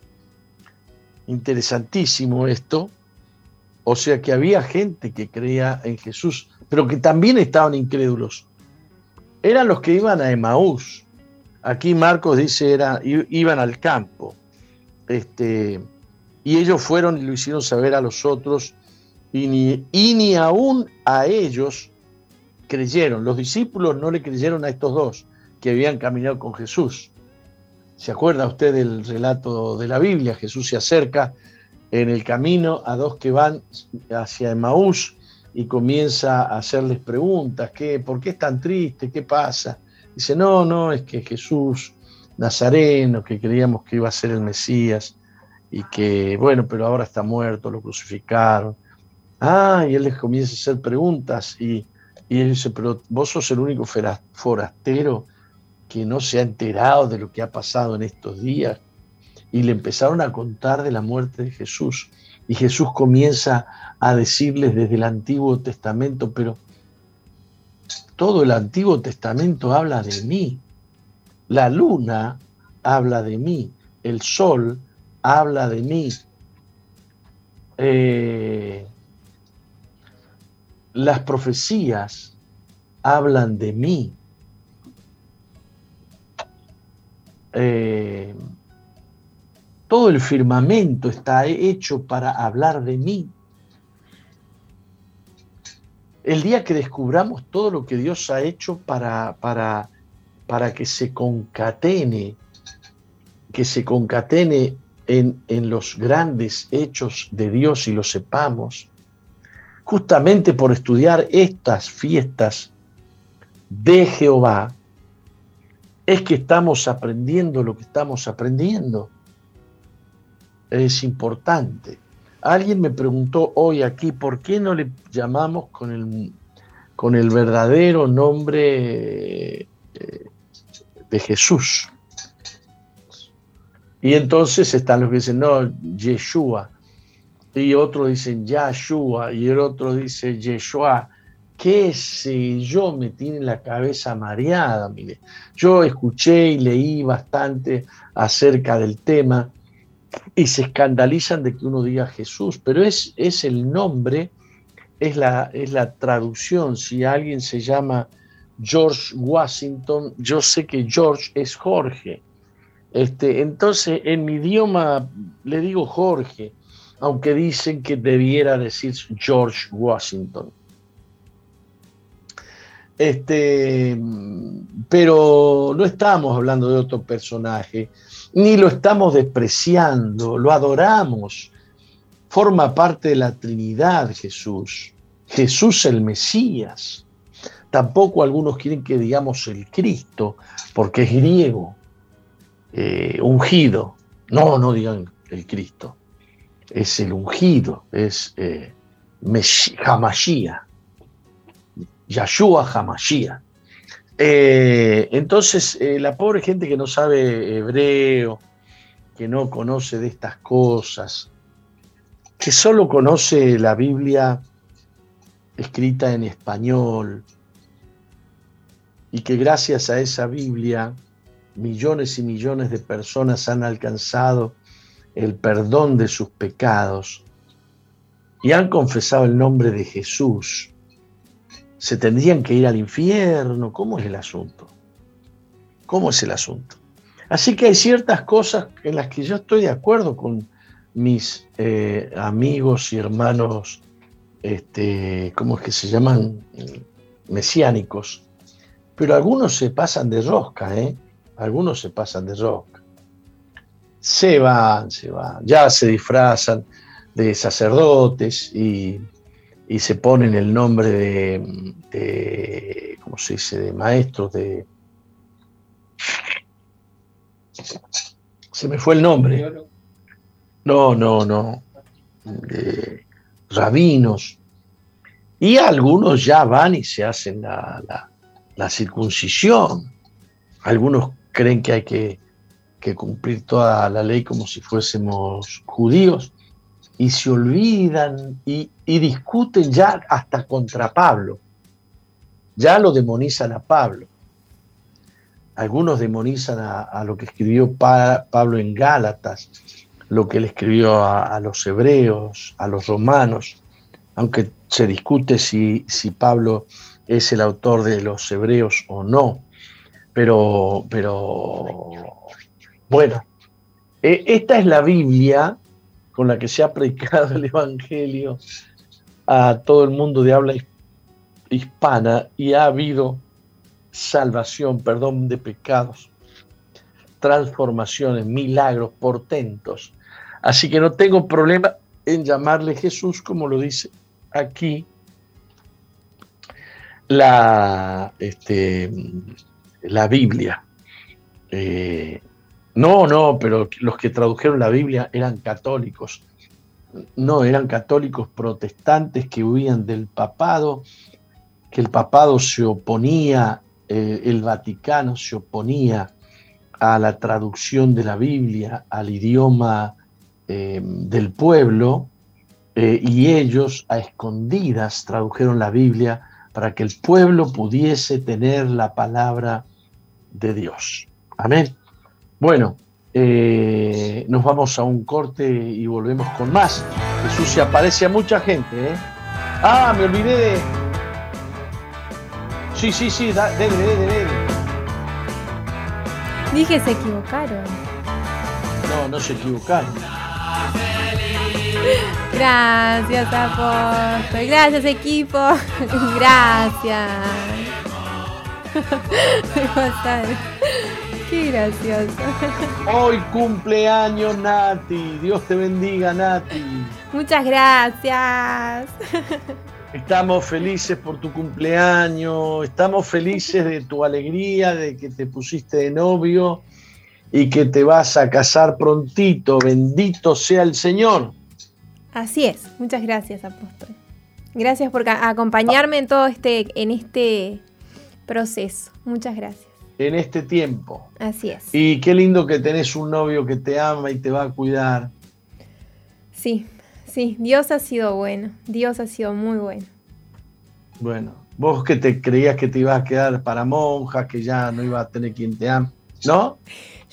Interesantísimo esto. O sea que había gente que creía en Jesús, pero que también estaban incrédulos. Eran los que iban a Emaús. Aquí Marcos dice era, iban al campo. Este, y ellos fueron y lo hicieron saber a los otros, y ni, y ni aún a ellos creyeron. Los discípulos no le creyeron a estos dos que habían caminado con Jesús. ¿Se acuerda usted del relato de la Biblia? Jesús se acerca en el camino a dos que van hacia Emaús y comienza a hacerles preguntas. ¿qué, ¿Por qué es tan triste? ¿Qué pasa? Dice, no, no, es que Jesús Nazareno, que creíamos que iba a ser el Mesías y que, bueno, pero ahora está muerto, lo crucificaron. Ah, y él les comienza a hacer preguntas y y él dice, pero vos sos el único forastero que no se ha enterado de lo que ha pasado en estos días. Y le empezaron a contar de la muerte de Jesús. Y Jesús comienza a decirles desde el Antiguo Testamento, pero todo el Antiguo Testamento habla de mí. La luna habla de mí. El sol habla de mí. Eh, las profecías hablan de mí. Eh, todo el firmamento está hecho para hablar de mí. el día que descubramos todo lo que Dios ha hecho para, para, para que se concatene, que se concatene en, en los grandes hechos de Dios y lo sepamos, justamente por estudiar estas fiestas de Jehová, es que estamos aprendiendo lo que estamos aprendiendo. Es importante. Alguien me preguntó hoy aquí, ¿por qué no le llamamos con el, con el verdadero nombre eh, de Jesús? Y entonces están los que dicen, no, Yeshua. Y otros dicen Yahshua. Y el otro dice Yeshua. ¿Qué sé yo? Me tiene la cabeza mareada, mire. Yo escuché y leí bastante acerca del tema y se escandalizan de que uno diga Jesús, pero es, es el nombre, es la, es la traducción. Si alguien se llama George Washington, yo sé que George es Jorge. Este, entonces, en mi idioma le digo Jorge, aunque dicen que debiera decir George Washington. Este, pero no estamos hablando de otro personaje ni lo estamos despreciando, lo adoramos. Forma parte de la Trinidad Jesús. Jesús el Mesías. Tampoco algunos quieren que digamos el Cristo, porque es griego, eh, ungido. No, no digan el Cristo. Es el ungido, es eh, Yahshua Hamashiach. Eh, entonces, eh, la pobre gente que no sabe hebreo, que no conoce de estas cosas, que solo conoce la Biblia escrita en español, y que gracias a esa Biblia millones y millones de personas han alcanzado el perdón de sus pecados y han confesado el nombre de Jesús se tendrían que ir al infierno. ¿Cómo es el asunto? ¿Cómo es el asunto? Así que hay ciertas cosas en las que yo estoy de acuerdo con mis eh, amigos y hermanos, este, ¿cómo es que se llaman? Mesiánicos. Pero algunos se pasan de rosca, ¿eh? Algunos se pasan de rosca. Se van, se van, ya se disfrazan de sacerdotes y y se ponen el nombre de, ¿cómo se dice?, de maestros, de... Se me fue el nombre. No, no, no. De rabinos. Y algunos ya van y se hacen la, la, circuncisión. Algunos creen que hay que, que cumplir toda la ley como si fuésemos judíos y se olvidan y, discuten ya hasta contra Pablo. Ya lo demonizan a Pablo. Algunos demonizan a, lo que escribió Pablo en Gálatas, lo que él escribió a, los hebreos, a los romanos, aunque se discute si, si Pablo es el autor de los hebreos o no. Pero, pero bueno, e, esta es la Biblia con la que se ha predicado el Evangelio a todo el mundo de habla hispana y ha habido salvación, perdón de pecados, transformaciones, milagros, portentos. Así que no tengo problema en llamarle Jesús, como lo dice aquí la, este, la Biblia. Eh, no, no, pero los que tradujeron la Biblia eran católicos. No, eran católicos protestantes que huían del papado, que el papado se oponía, eh, el Vaticano se oponía a la traducción de la Biblia al idioma eh, del pueblo, eh, y ellos a escondidas tradujeron la Biblia para que el pueblo pudiese tener la palabra de Dios. Amén. Bueno, eh, nos vamos a un corte y volvemos con más. Jesús se aparece a mucha gente. ¿eh? Ah, me olvidé de. Sí, sí, sí, debe, debe, debe. Dije, se equivocaron. No, no se equivocaron. Gracias, apóstol. Gracias, equipo. Gracias. Qué gracioso. Hoy cumpleaños, Nati. Dios te bendiga, Nati. Muchas gracias. Estamos felices por tu cumpleaños, estamos felices de tu alegría, de que te pusiste de novio y que te vas a casar prontito. Bendito sea el Señor. Así es. Muchas gracias, apóstol. Gracias por acompañarme en todo este, en este proceso. Muchas gracias. En este tiempo. Así es. Y qué lindo que tenés un novio que te ama y te va a cuidar. Sí, sí, Dios ha sido bueno. Dios ha sido muy bueno. Bueno, vos que te creías que te ibas a quedar para monja, que ya no iba a tener quien te ama, ¿no?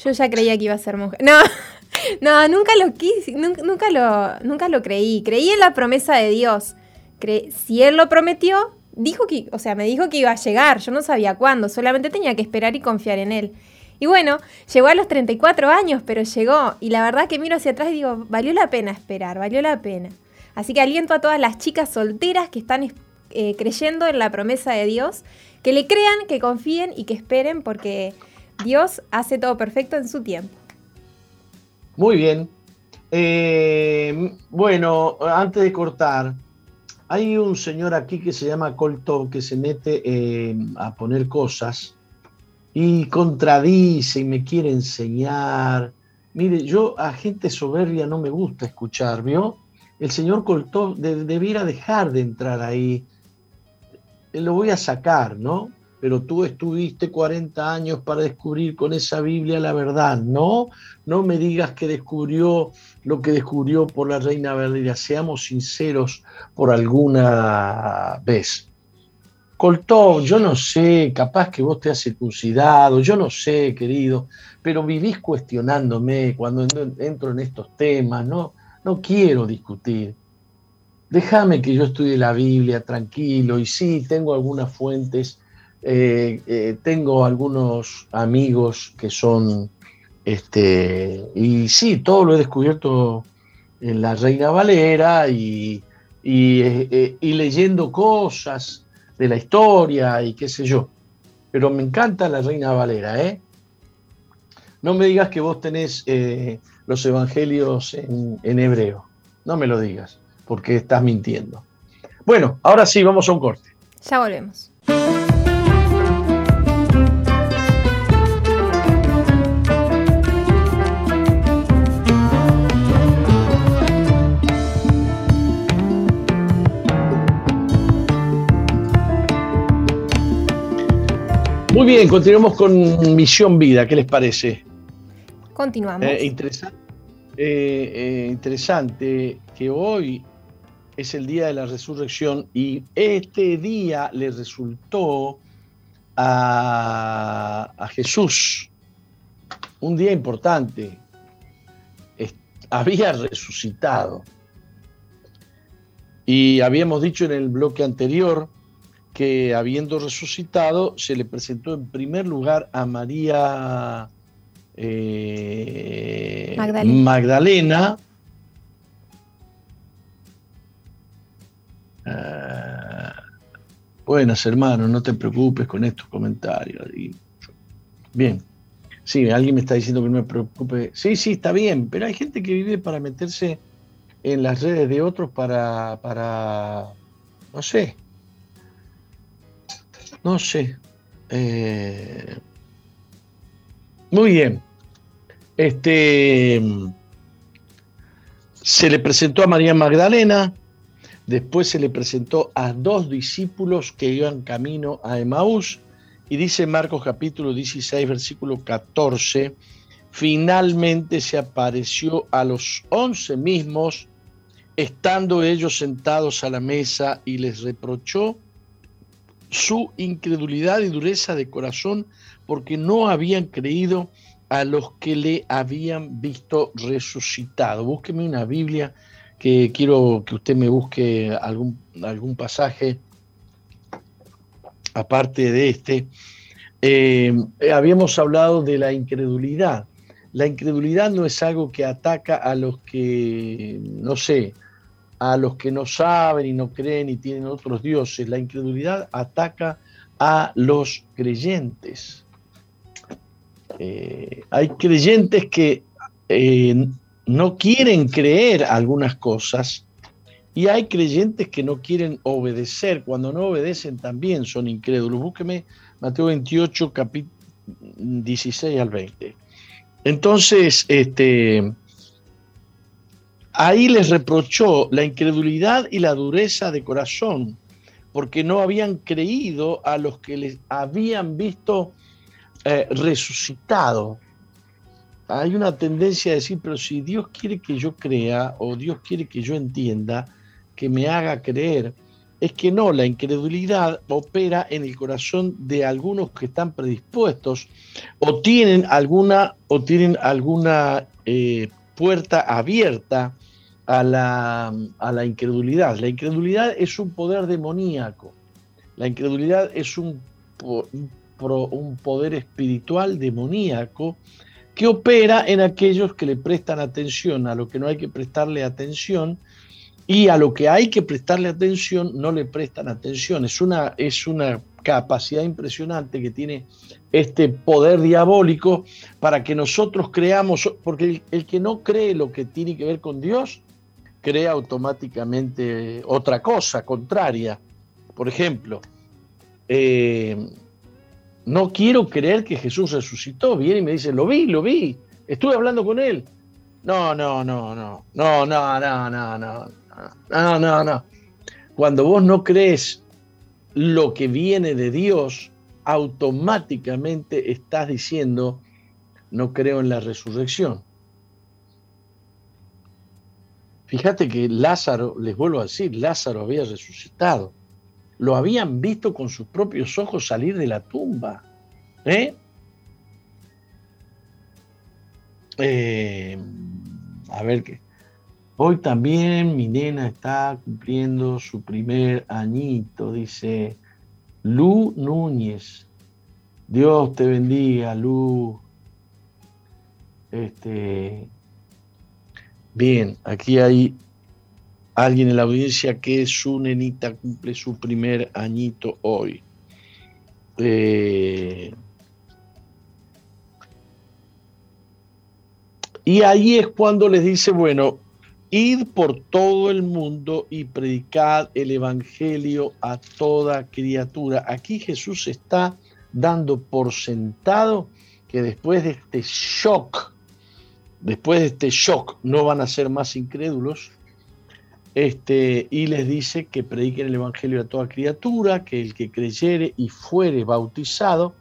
Yo ya creía que iba a ser monja. No, no, nunca lo quise, nunca, lo, nunca lo creí. Creí en la promesa de Dios. si Él lo prometió, dijo que, o sea, me dijo que iba a llegar. Yo no sabía cuándo, solamente tenía que esperar y confiar en Él. Y bueno, llegó a los 34 años, pero llegó. Y la verdad que miro hacia atrás y digo, valió la pena esperar, valió la pena. Así que aliento a todas las chicas solteras que están eh, creyendo en la promesa de Dios, que le crean, que confíen y que esperen, porque Dios hace todo perfecto en su tiempo. Muy bien. Eh, bueno, antes de cortar, hay un señor aquí que se llama Colto que se mete eh, a poner cosas y contradice y me quiere enseñar. Mire, yo a gente soberbia no me gusta escuchar, ¿vio? El señor Coltó debiera dejar de entrar ahí. Lo voy a sacar, ¿no? pero tú estuviste 40 años para descubrir con esa Biblia la verdad. No, no me digas que descubrió lo que descubrió por la Reina Valeria. Seamos sinceros por alguna vez. Coltó, yo no sé, capaz que vos te has circuncidado, yo no sé, querido, pero vivís cuestionándome cuando entro en estos temas, no, no quiero discutir. Déjame que yo estudie la Biblia tranquilo y sí, tengo algunas fuentes eh, eh, tengo algunos amigos que son, este, y sí, todo lo he descubierto en la Reina Valera y, eh, y, leyendo cosas de la historia y qué sé yo. Pero me encanta la Reina Valera, ¿eh? No me digas que vos tenés los evangelios en, en hebreo. No me lo digas, porque estás mintiendo. Bueno, ahora sí, vamos a un corte. Ya volvemos. Muy bien, continuamos con Misión Vida, ¿qué les parece? Continuamos. Eh, interesante, eh, eh, interesante que hoy es el día de la resurrección y este día le resultó a, a Jesús un día importante. había resucitado. Y habíamos dicho en el bloque anterior que habiendo resucitado se le presentó en primer lugar a María eh, Magdalena. Ah, buenas, hermano, no te preocupes con estos comentarios. bien, sí, alguien me está diciendo que no me preocupe. Sí, sí, está bien, pero hay gente que vive para meterse en las redes de otros para, para no sé, no sé. Eh, muy bien. Este se le presentó a María Magdalena, después se le presentó a dos discípulos que iban camino a Emaús, y dice Marcos capítulo 16, versículo 14, finalmente se apareció a los once mismos, estando ellos sentados a la mesa, y les reprochó su incredulidad y dureza de corazón porque no habían creído a los que le habían visto resucitado. Búsqueme una Biblia que quiero que usted me busque algún, algún pasaje aparte de este. Eh, habíamos hablado de la incredulidad. La incredulidad no es algo que ataca a los que, no sé, a los que no saben y no creen y tienen otros dioses. La incredulidad ataca a los creyentes. Eh, hay creyentes que eh, no quieren creer algunas cosas y hay creyentes que no quieren obedecer. Cuando no obedecen también son incrédulos. Búsqueme Mateo 28, capítulo 16 al 20. Entonces, este, ahí les reprochó la incredulidad y la dureza de corazón, porque no habían creído a los que les habían visto eh, resucitado. Hay una tendencia a decir, pero si Dios quiere que yo crea o Dios quiere que yo entienda, que me haga creer, es que no, la incredulidad opera en el corazón de algunos que están predispuestos o tienen alguna, o tienen alguna eh, puerta abierta a la, a la incredulidad. La incredulidad es un poder demoníaco. La incredulidad es un, un poder espiritual demoníaco que opera en aquellos que le prestan atención a lo que no hay que prestarle atención y a lo que hay que prestarle atención no le prestan atención. Es una, es una capacidad impresionante que tiene este poder diabólico para que nosotros creamos, porque el, que no cree lo que tiene que ver con Dios, crea automáticamente otra cosa contraria. Por ejemplo, eh, no quiero creer que Jesús resucitó. Viene y me dice, lo vi, lo vi, estuve hablando con él. No, no, no, no, no, no, no, no, no. No, no, no. Cuando vos no crees lo que viene de Dios, automáticamente estás diciendo, no creo en la resurrección. Fíjate que Lázaro, les vuelvo a decir, Lázaro había resucitado. Lo habían visto con sus propios ojos salir de la tumba. ¿Eh? eh a ver qué. Hoy también mi nena está cumpliendo su primer añito, dice Lu Núñez. Dios te bendiga, Lu. Este, bien, aquí hay alguien en la audiencia que su nenita cumple su primer añito hoy. Eh, y ahí es cuando les dice, bueno, Id por todo el mundo y predicad el Evangelio a toda criatura. Aquí Jesús está dando por sentado que después de este shock, después de este shock, no van a ser más incrédulos. Este, y les dice que prediquen el Evangelio a toda criatura, que el que creyere y fuere bautizado.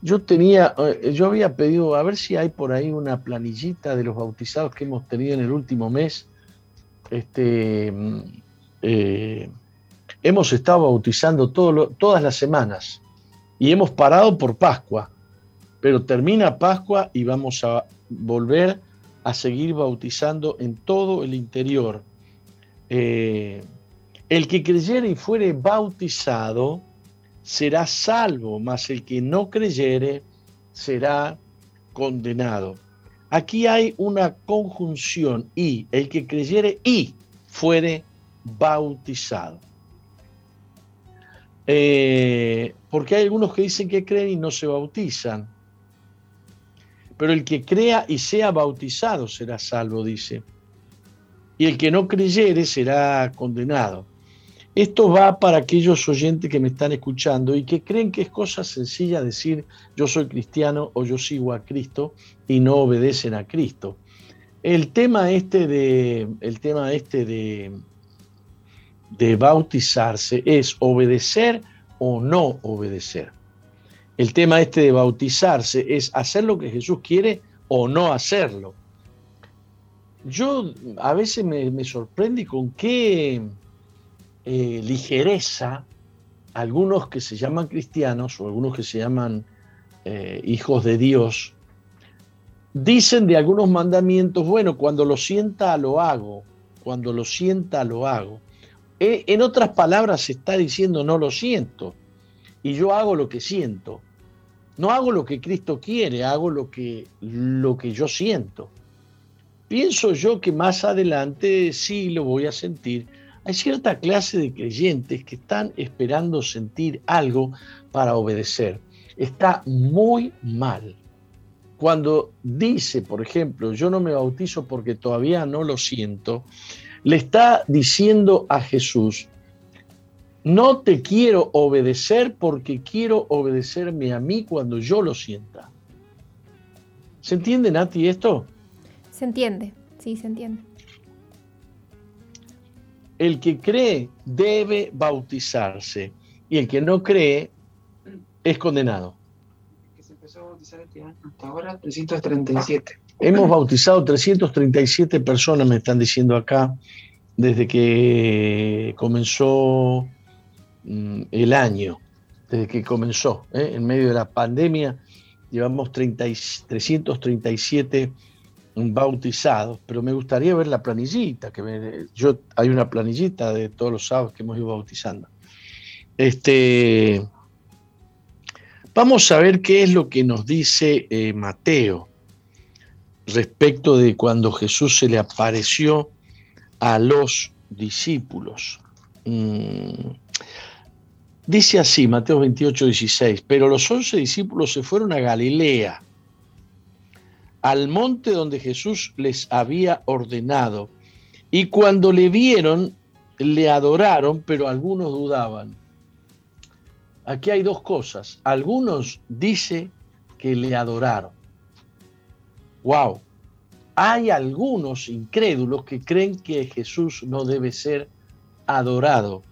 Yo tenía, eh, yo había pedido a ver si hay por ahí una planillita de los bautizados que hemos tenido en el último mes este, eh, hemos estado bautizando todas las semanas y hemos parado por Pascua, pero termina Pascua y vamos a volver a seguir bautizando en todo el interior. Eh, el que creyere y fuere bautizado será salvo, mas el que no creyere será condenado. Aquí hay una conjunción y el que creyere y fuere bautizado. Eh, porque hay algunos que dicen que creen y no se bautizan. Pero el que crea y sea bautizado será salvo, dice. Y el que no creyere será condenado. Esto va para aquellos oyentes que me están escuchando y que creen que es cosa sencilla decir yo soy cristiano o yo sigo a Cristo y no obedecen a Cristo. El tema este de, el tema este de, de bautizarse es obedecer o no obedecer. El tema este de bautizarse es hacer lo que Jesús quiere o no hacerlo. Yo a veces me, me con qué eh, ligereza algunos que se llaman cristianos o algunos que se llaman eh, hijos de Dios, dicen de algunos mandamientos, bueno, cuando lo sienta lo hago, cuando lo sienta lo hago. E, en otras palabras se está diciendo no lo siento y yo hago lo que siento. No hago lo que Cristo quiere, hago lo que, lo que yo siento. pienso yo que más adelante sí lo voy a sentir. Hay cierta clase de creyentes que están esperando sentir algo para obedecer. Está muy mal. Cuando dice, por ejemplo, yo no me bautizo porque todavía no lo siento, le está diciendo a Jesús, no te quiero obedecer porque quiero obedecerme a mí cuando yo lo sienta. ¿Se entiende, Nati, esto? Se entiende, sí, se entiende. El que cree debe bautizarse y el que no cree es condenado. se empezó a bautizar este año hasta ahora 337. Hemos bautizado 337 personas, me están diciendo acá, desde que comenzó mm, el año, desde que comenzó, ¿eh? en medio de la pandemia, llevamos 30, 337 bautizados, pero me gustaría ver la planillita, que yo hay una planillita de todos los sábados que hemos ido bautizando. Este, vamos a ver qué es lo que nos dice eh, Mateo respecto de cuando Jesús se le apareció a los discípulos. Mm. Dice así, Mateo 28, 16, pero los once discípulos se fueron a Galilea, al monte donde Jesús les había ordenado, y cuando le vieron, le adoraron, pero algunos dudaban. Aquí hay dos cosas. Algunos dice que le adoraron wow, hay algunos incrédulos que creen que Jesús no debe ser adorado.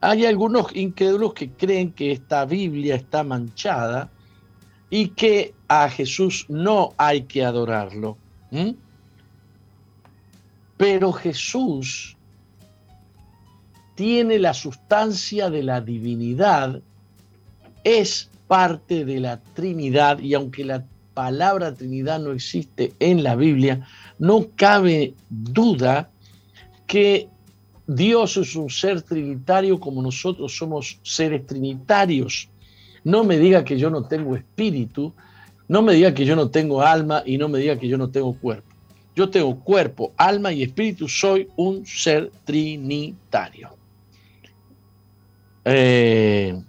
Hay algunos incrédulos que creen que esta Biblia está manchada y que a Jesús no hay que adorarlo. Pero Jesús tiene la sustancia de la divinidad, es parte de la Trinidad y aunque la palabra Trinidad no existe en la Biblia, no cabe duda que Dios es un ser trinitario como nosotros somos seres trinitarios. No me diga que yo no tengo espíritu, no me diga que yo no tengo alma y no me diga que yo no tengo cuerpo. Yo tengo cuerpo, alma y espíritu, soy un ser trinitario. Eh,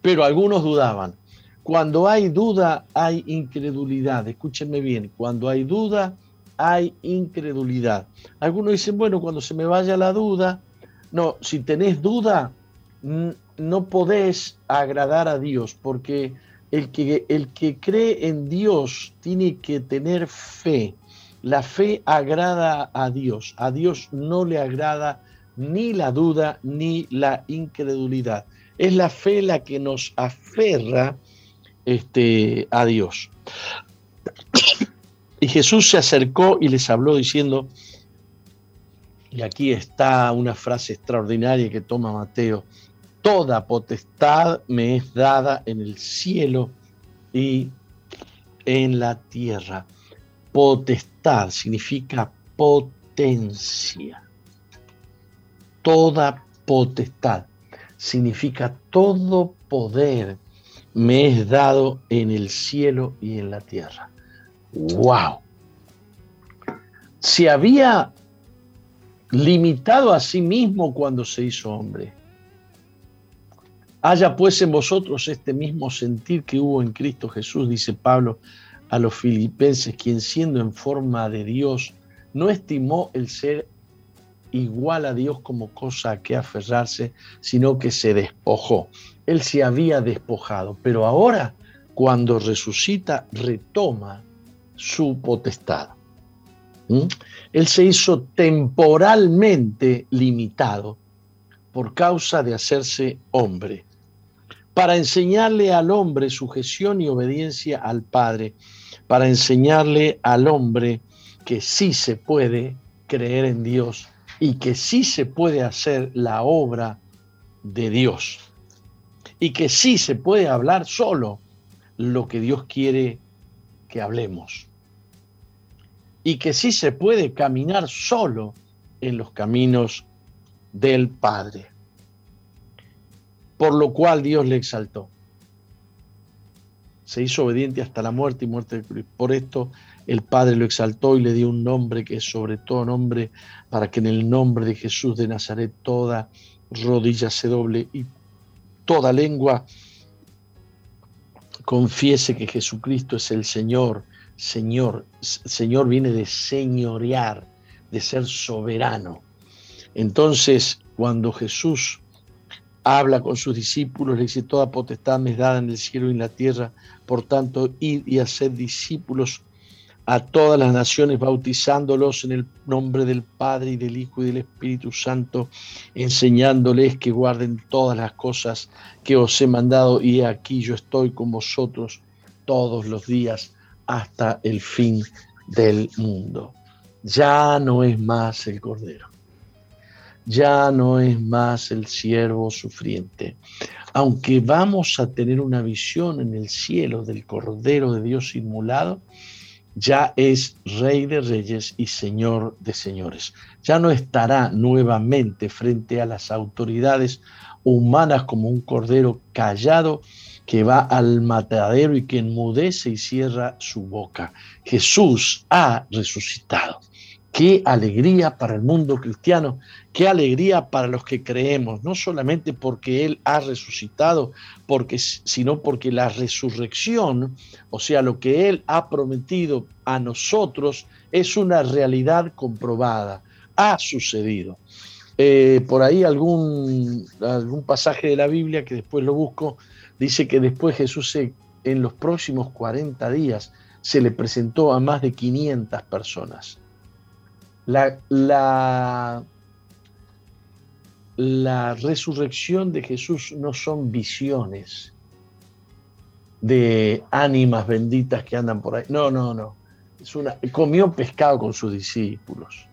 pero algunos dudaban. Cuando hay duda, hay incredulidad. Escúchenme bien, cuando hay duda, hay incredulidad. Algunos dicen, bueno, cuando se me vaya la duda, no, si tenés duda, no podés agradar a Dios, porque el que, el que cree en Dios tiene que tener fe. La fe agrada a Dios. A Dios no le agrada ni la duda ni la incredulidad. Es la fe la que nos aferra este, a Dios. Y Jesús se acercó y les habló diciendo, y aquí está una frase extraordinaria que toma Mateo, toda potestad me es dada en el cielo y en la tierra. Potestad significa potencia. Toda potestad significa todo poder me es dado en el cielo y en la tierra. ¡Wow! Se había limitado a sí mismo cuando se hizo hombre. Haya pues en vosotros este mismo sentir que hubo en Cristo Jesús, dice Pablo a los filipenses, quien siendo en forma de Dios, no estimó el ser igual a Dios como cosa a que aferrarse, sino que se despojó él se había despojado, pero ahora cuando resucita retoma su potestad. ¿Mm? Él se hizo temporalmente limitado por causa de hacerse hombre, para enseñarle al hombre sujeción y obediencia al Padre, para enseñarle al hombre que sí se puede creer en Dios y que sí se puede hacer la obra de Dios y que sí se puede hablar solo lo que Dios quiere que hablemos. Y que sí se puede caminar solo en los caminos del Padre. Por lo cual Dios le exaltó. se hizo obediente hasta la muerte y muerte de cruz. Por esto el Padre lo exaltó y le dio un nombre que es sobre todo nombre, para que en el nombre de Jesús de Nazaret toda rodilla se doble y toda lengua confiese que Jesucristo es el Señor. Señor, Señor viene de señorear, de ser soberano. Entonces, cuando Jesús habla con sus discípulos, le dice, toda potestad me es dada en el cielo y en la tierra, por tanto, id y hacer discípulos a todas las naciones, bautizándolos en el nombre del Padre y del Hijo y del Espíritu Santo, enseñándoles que guarden todas las cosas que os he mandado, y aquí yo estoy con vosotros todos los días hasta el fin del mundo. Ya no es más el Cordero, ya no es más el siervo sufriente. Aunque vamos a tener una visión en el cielo del Cordero de Dios inmolado, ya es Rey de Reyes y Señor de Señores. Ya no estará nuevamente frente a las autoridades humanas como un cordero callado que va al matadero y que enmudece y cierra su boca. Jesús ha resucitado. Qué alegría para el mundo cristiano, qué alegría para los que creemos, no solamente porque Él ha resucitado, porque, sino porque la resurrección, o sea, lo que Él ha prometido a nosotros, es una realidad comprobada, ha sucedido. Eh, por ahí algún, algún pasaje de la Biblia, que después lo busco, dice que después Jesús en los próximos 40 días se le presentó a más de 500 personas la, la, resurrección de Jesús no son visiones de ánimas benditas que andan por ahí. No, no, no. Es una, comió pescado con sus discípulos.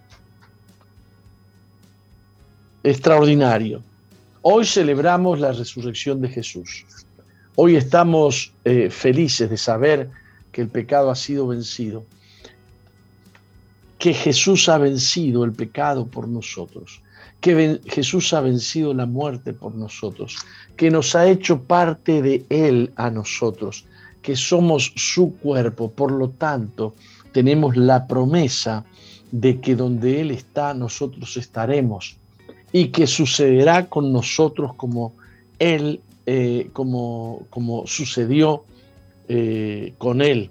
Extraordinario. Hoy celebramos la resurrección de Jesús. Hoy estamos eh, felices de saber que el pecado ha sido vencido que Jesús ha vencido el pecado por nosotros, que Jesús ha vencido la muerte por nosotros, que nos ha hecho parte de Él a nosotros, que somos su cuerpo, por lo tanto tenemos la promesa de que donde Él está nosotros estaremos y que sucederá con nosotros como Él, eh, como, como sucedió eh, con Él.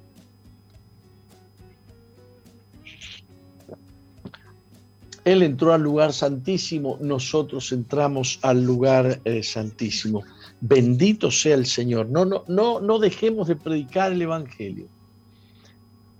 Él entró al lugar santísimo, nosotros entramos al lugar eh, santísimo. Bendito sea el Señor. No, no, no, no dejemos de predicar el Evangelio.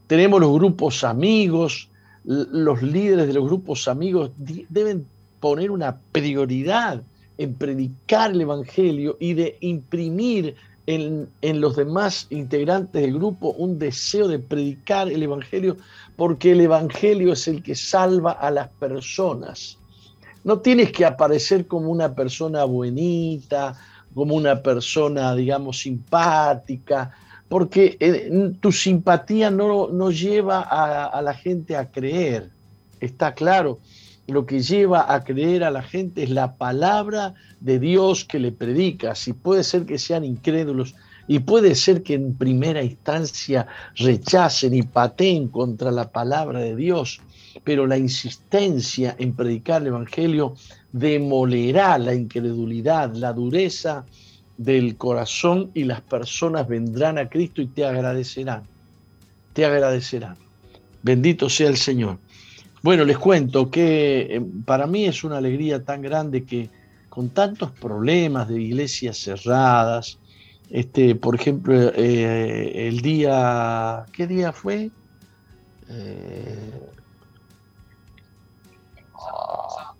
Tenemos los grupos amigos, los líderes de los grupos amigos deben poner una prioridad en predicar el Evangelio y de imprimir en, los demás integrantes del grupo un deseo de predicar el Evangelio porque el Evangelio es el que salva a las personas. No tienes que aparecer como una persona buenita, como una persona, digamos, simpática, porque eh, tu simpatía no, no lleva a la gente a creer. Está claro, lo que lleva a creer a la gente es la palabra de Dios que le predica. Si puede ser que sean incrédulos, y puede ser que en primera instancia rechacen y pateen contra la palabra de Dios, pero la insistencia en predicar el Evangelio demolerá la incredulidad, la dureza del corazón y las personas vendrán a Cristo y te agradecerán. Te agradecerán. Bendito sea el Señor. Bueno, les cuento que eh, para mí es una alegría tan grande que con tantos problemas de iglesias cerradas, este, por ejemplo, eh, el día, ¿qué día fue? Eh,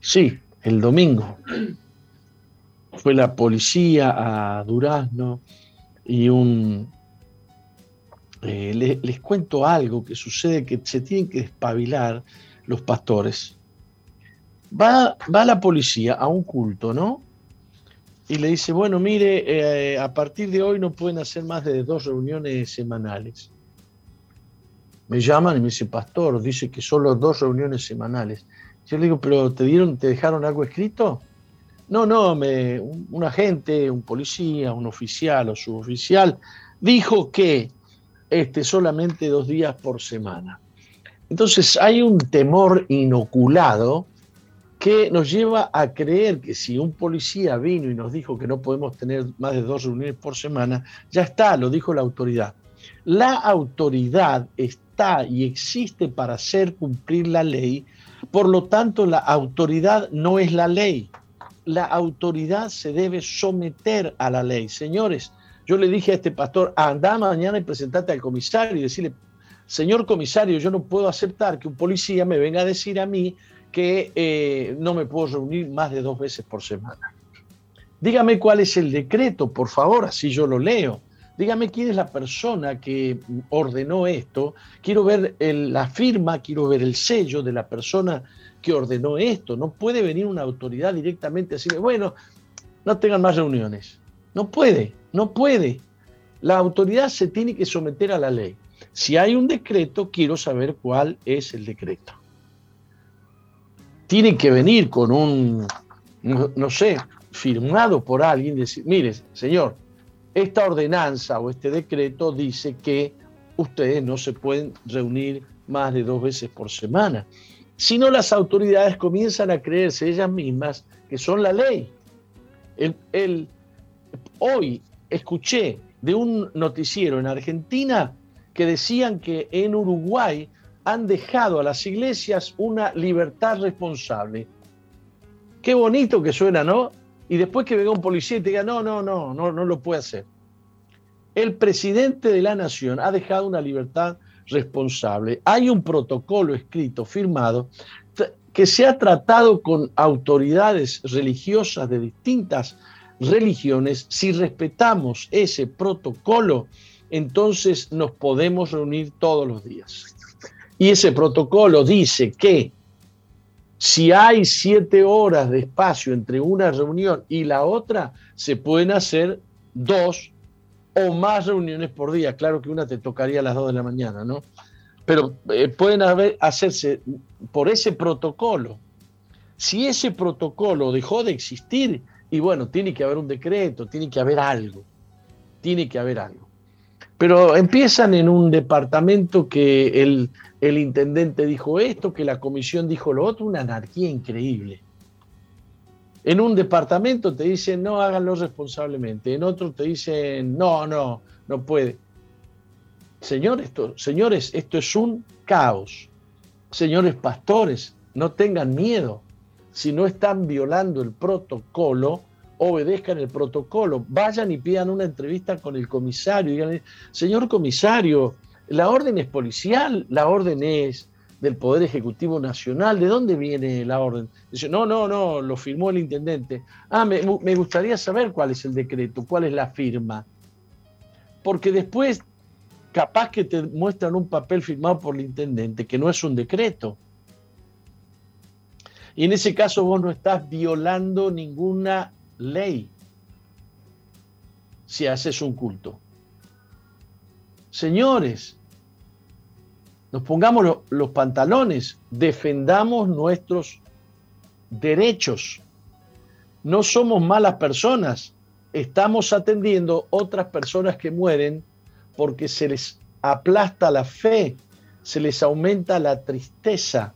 sí, el domingo. Fue la policía a Durazno y un... Eh, les, cuento algo que sucede que se tienen que despabilar los pastores. Va, va la policía a un culto, ¿no? y le dice, bueno, mire, eh, a partir de hoy no pueden hacer más de dos reuniones semanales. Me llaman y me dice, pastor, dice que solo dos reuniones semanales. Yo le digo, pero ¿te dieron, te dejaron algo escrito? No, no, me, un, agente, un policía, un oficial o suboficial dijo que este, solamente dos días por semana. Entonces hay un temor inoculado que nos lleva a creer que si un policía vino y nos dijo que no podemos tener más de dos reuniones por semana, ya está, lo dijo la autoridad. La autoridad está y existe para hacer cumplir la ley, por lo tanto la autoridad no es la ley. La autoridad se debe someter a la ley. Señores, yo le dije a este pastor, anda mañana y presentate al comisario y decirle, señor comisario, yo no puedo aceptar que un policía me venga a decir a mí que eh, no me puedo reunir más de dos veces por semana. Dígame cuál es el decreto, por favor, así yo lo leo. Dígame quién es la persona que ordenó esto. Quiero ver la firma, quiero ver el sello de la persona que ordenó esto. No puede venir una autoridad directamente a decirle, bueno, no tengan más reuniones. No puede, no puede. La autoridad se tiene que someter a la ley. Si hay un decreto, quiero saber cuál es el decreto. Tiene que venir con un, no, sé, firmado por alguien, decir, mire, señor, esta ordenanza o este decreto dice que ustedes no se pueden reunir más de dos veces por semana. Si no, las autoridades comienzan a creerse ellas mismas que son la ley. el, hoy escuché de un noticiero en Argentina que decían que en Uruguay han dejado a las iglesias una libertad responsable. Qué bonito que suena, ¿no? Y después que venga un policía y te diga, no, no, no, no, no lo puede hacer. El presidente de la nación ha dejado una libertad responsable. Hay un protocolo escrito, firmado, que se ha tratado con autoridades religiosas de distintas religiones, si respetamos ese protocolo, entonces nos podemos reunir todos los días. Y ese protocolo dice que si hay siete horas de espacio entre una reunión y la otra, se pueden hacer dos o más reuniones por día. Claro que una te tocaría a las dos de la mañana, ¿no? Pero eh, pueden hacerse por ese protocolo. Si ese protocolo dejó de existir, y bueno, tiene que haber un decreto, tiene que haber algo, tiene que haber algo. Pero empiezan en un departamento que el, intendente dijo esto, que la comisión dijo lo otro, una anarquía increíble. En un departamento te dicen, no, háganlo responsablemente. En otro te dicen, no, no, no puede. Señor, señores, esto es un caos. Señores pastores, no tengan miedo si no están violando el protocolo, obedezcan el protocolo, vayan y pidan una entrevista con el comisario, digan, señor comisario, la orden es policial, la orden es del Poder Ejecutivo Nacional, ¿de dónde viene la orden? Dice, no, no, no, lo firmó el intendente. Ah, me, me gustaría saber cuál es el decreto, cuál es la firma. Porque después, capaz que te muestran un papel firmado por el intendente, que no es un decreto y en ese caso vos no estás violando ninguna ley si haces un culto. Señores, nos pongamos los pantalones, defendamos nuestros derechos. No somos malas personas, estamos atendiendo otras personas que mueren porque se les aplasta la fe, se les aumenta la tristeza,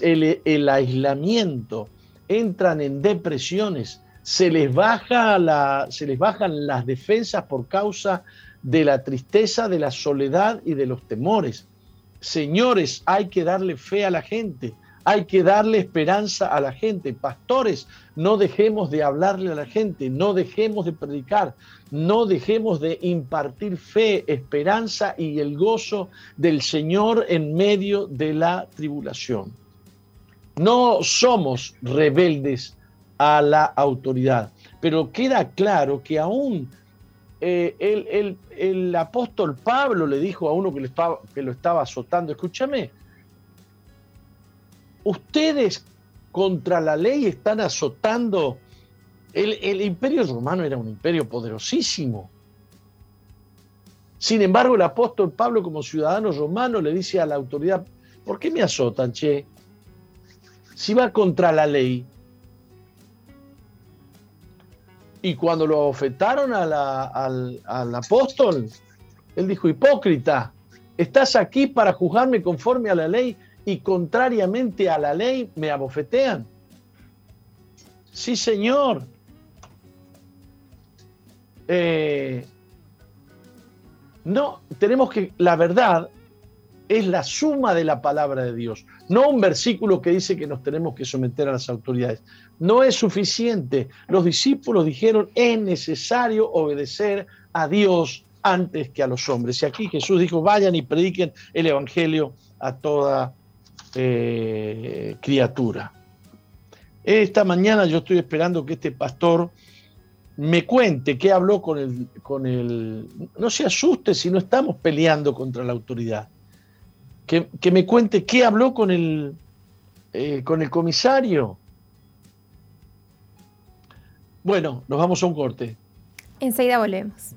el, aislamiento, entran en depresiones, se les, baja la, se les bajan las defensas por causa de la tristeza, de la soledad y de los temores. Señores, hay que darle fe a la gente, hay que darle esperanza a la gente. Pastores, no dejemos de hablarle a la gente, no dejemos de predicar, no dejemos de impartir fe, esperanza y el gozo del Señor en medio de la tribulación. No somos rebeldes a la autoridad, pero queda claro que aún eh, el, apóstol Pablo le dijo a uno que, estaba, que lo estaba azotando, escúchame, ustedes contra la ley están azotando. El, imperio romano era un imperio poderosísimo. Sin embargo, el apóstol Pablo, como ciudadano romano, le dice a la autoridad, ¿por qué me azotan, che? Si va contra la ley. Y cuando lo abofetaron al, al apóstol, él dijo, hipócrita, estás aquí para juzgarme conforme a la ley y contrariamente a la ley me abofetean. Sí, Señor. Eh, no, tenemos que, la verdad es la suma de la palabra de Dios, no un versículo que dice que nos tenemos que someter a las autoridades. No es suficiente. Los discípulos dijeron, es necesario obedecer a Dios antes que a los hombres. Y aquí Jesús dijo, vayan y prediquen el Evangelio a toda eh, criatura. Esta mañana yo estoy esperando que este pastor me cuente qué habló con el, con el... No se asuste si no estamos peleando contra la autoridad. Que, me cuente qué habló con el, eh, con el comisario. Bueno, nos vamos a un corte. Enseguida volvemos.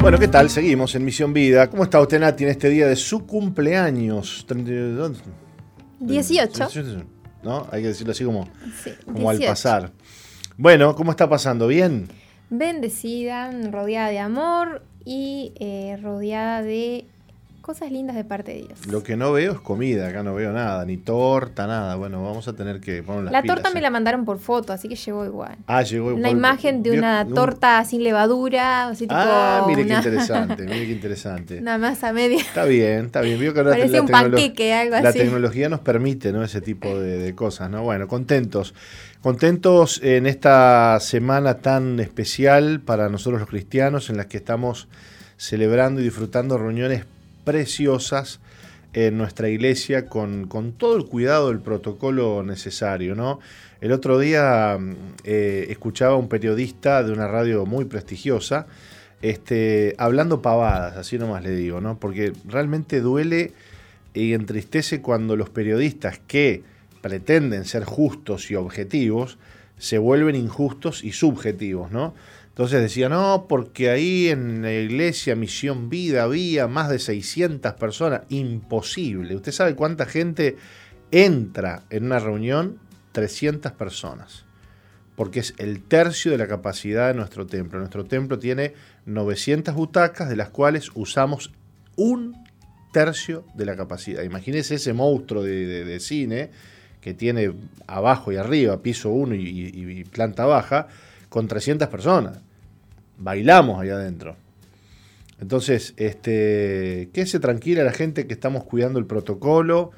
Bueno, ¿qué tal? Seguimos en Misión Vida. ¿Cómo está usted, Nati, en este día de su cumpleaños? 18. ¿No? Hay que decirlo así como, como al pasar. Bueno, ¿cómo está pasando? ¿Bien? Bendecida, rodeada de amor y eh, rodeada de cosas lindas de parte de Dios. Lo que no veo es comida, acá no veo nada, ni torta, nada. Bueno, vamos a tener que poner las La torta me la mandaron por foto, así que llegó igual. Ah, llegó igual. Una imagen de una torta sin levadura, así tipo Ah, mire qué interesante, mire qué interesante. Una masa media. Está bien, está bien. Vio que Parece un panqueque, algo así. La tecnología nos permite, ¿no? Ese tipo de, cosas, ¿no? Bueno, contentos. Contentos en esta semana tan especial para nosotros los cristianos, en la que estamos celebrando y disfrutando reuniones preciosas en nuestra iglesia con, todo el cuidado del protocolo necesario. ¿no? El otro día eh, escuchaba a un periodista de una radio muy prestigiosa este, hablando pavadas, así nomás le digo, ¿no? porque realmente duele y entristece cuando los periodistas que pretenden ser justos y objetivos se vuelven injustos y subjetivos, ¿no? Entonces decía, no, porque ahí en la iglesia Misión Vida había más de 600 personas. Imposible. ¿Usted sabe cuánta gente entra en una reunión? 300 personas. Porque es el tercio de la capacidad de nuestro templo. Nuestro templo tiene 900 butacas, de las cuales usamos un tercio de la capacidad. Imagínese ese monstruo de, cine que tiene abajo y arriba, piso 1 y, planta baja, con 300 personas bailamos ahí adentro. Entonces, este, quédese tranquila la gente que estamos cuidando el protocolo,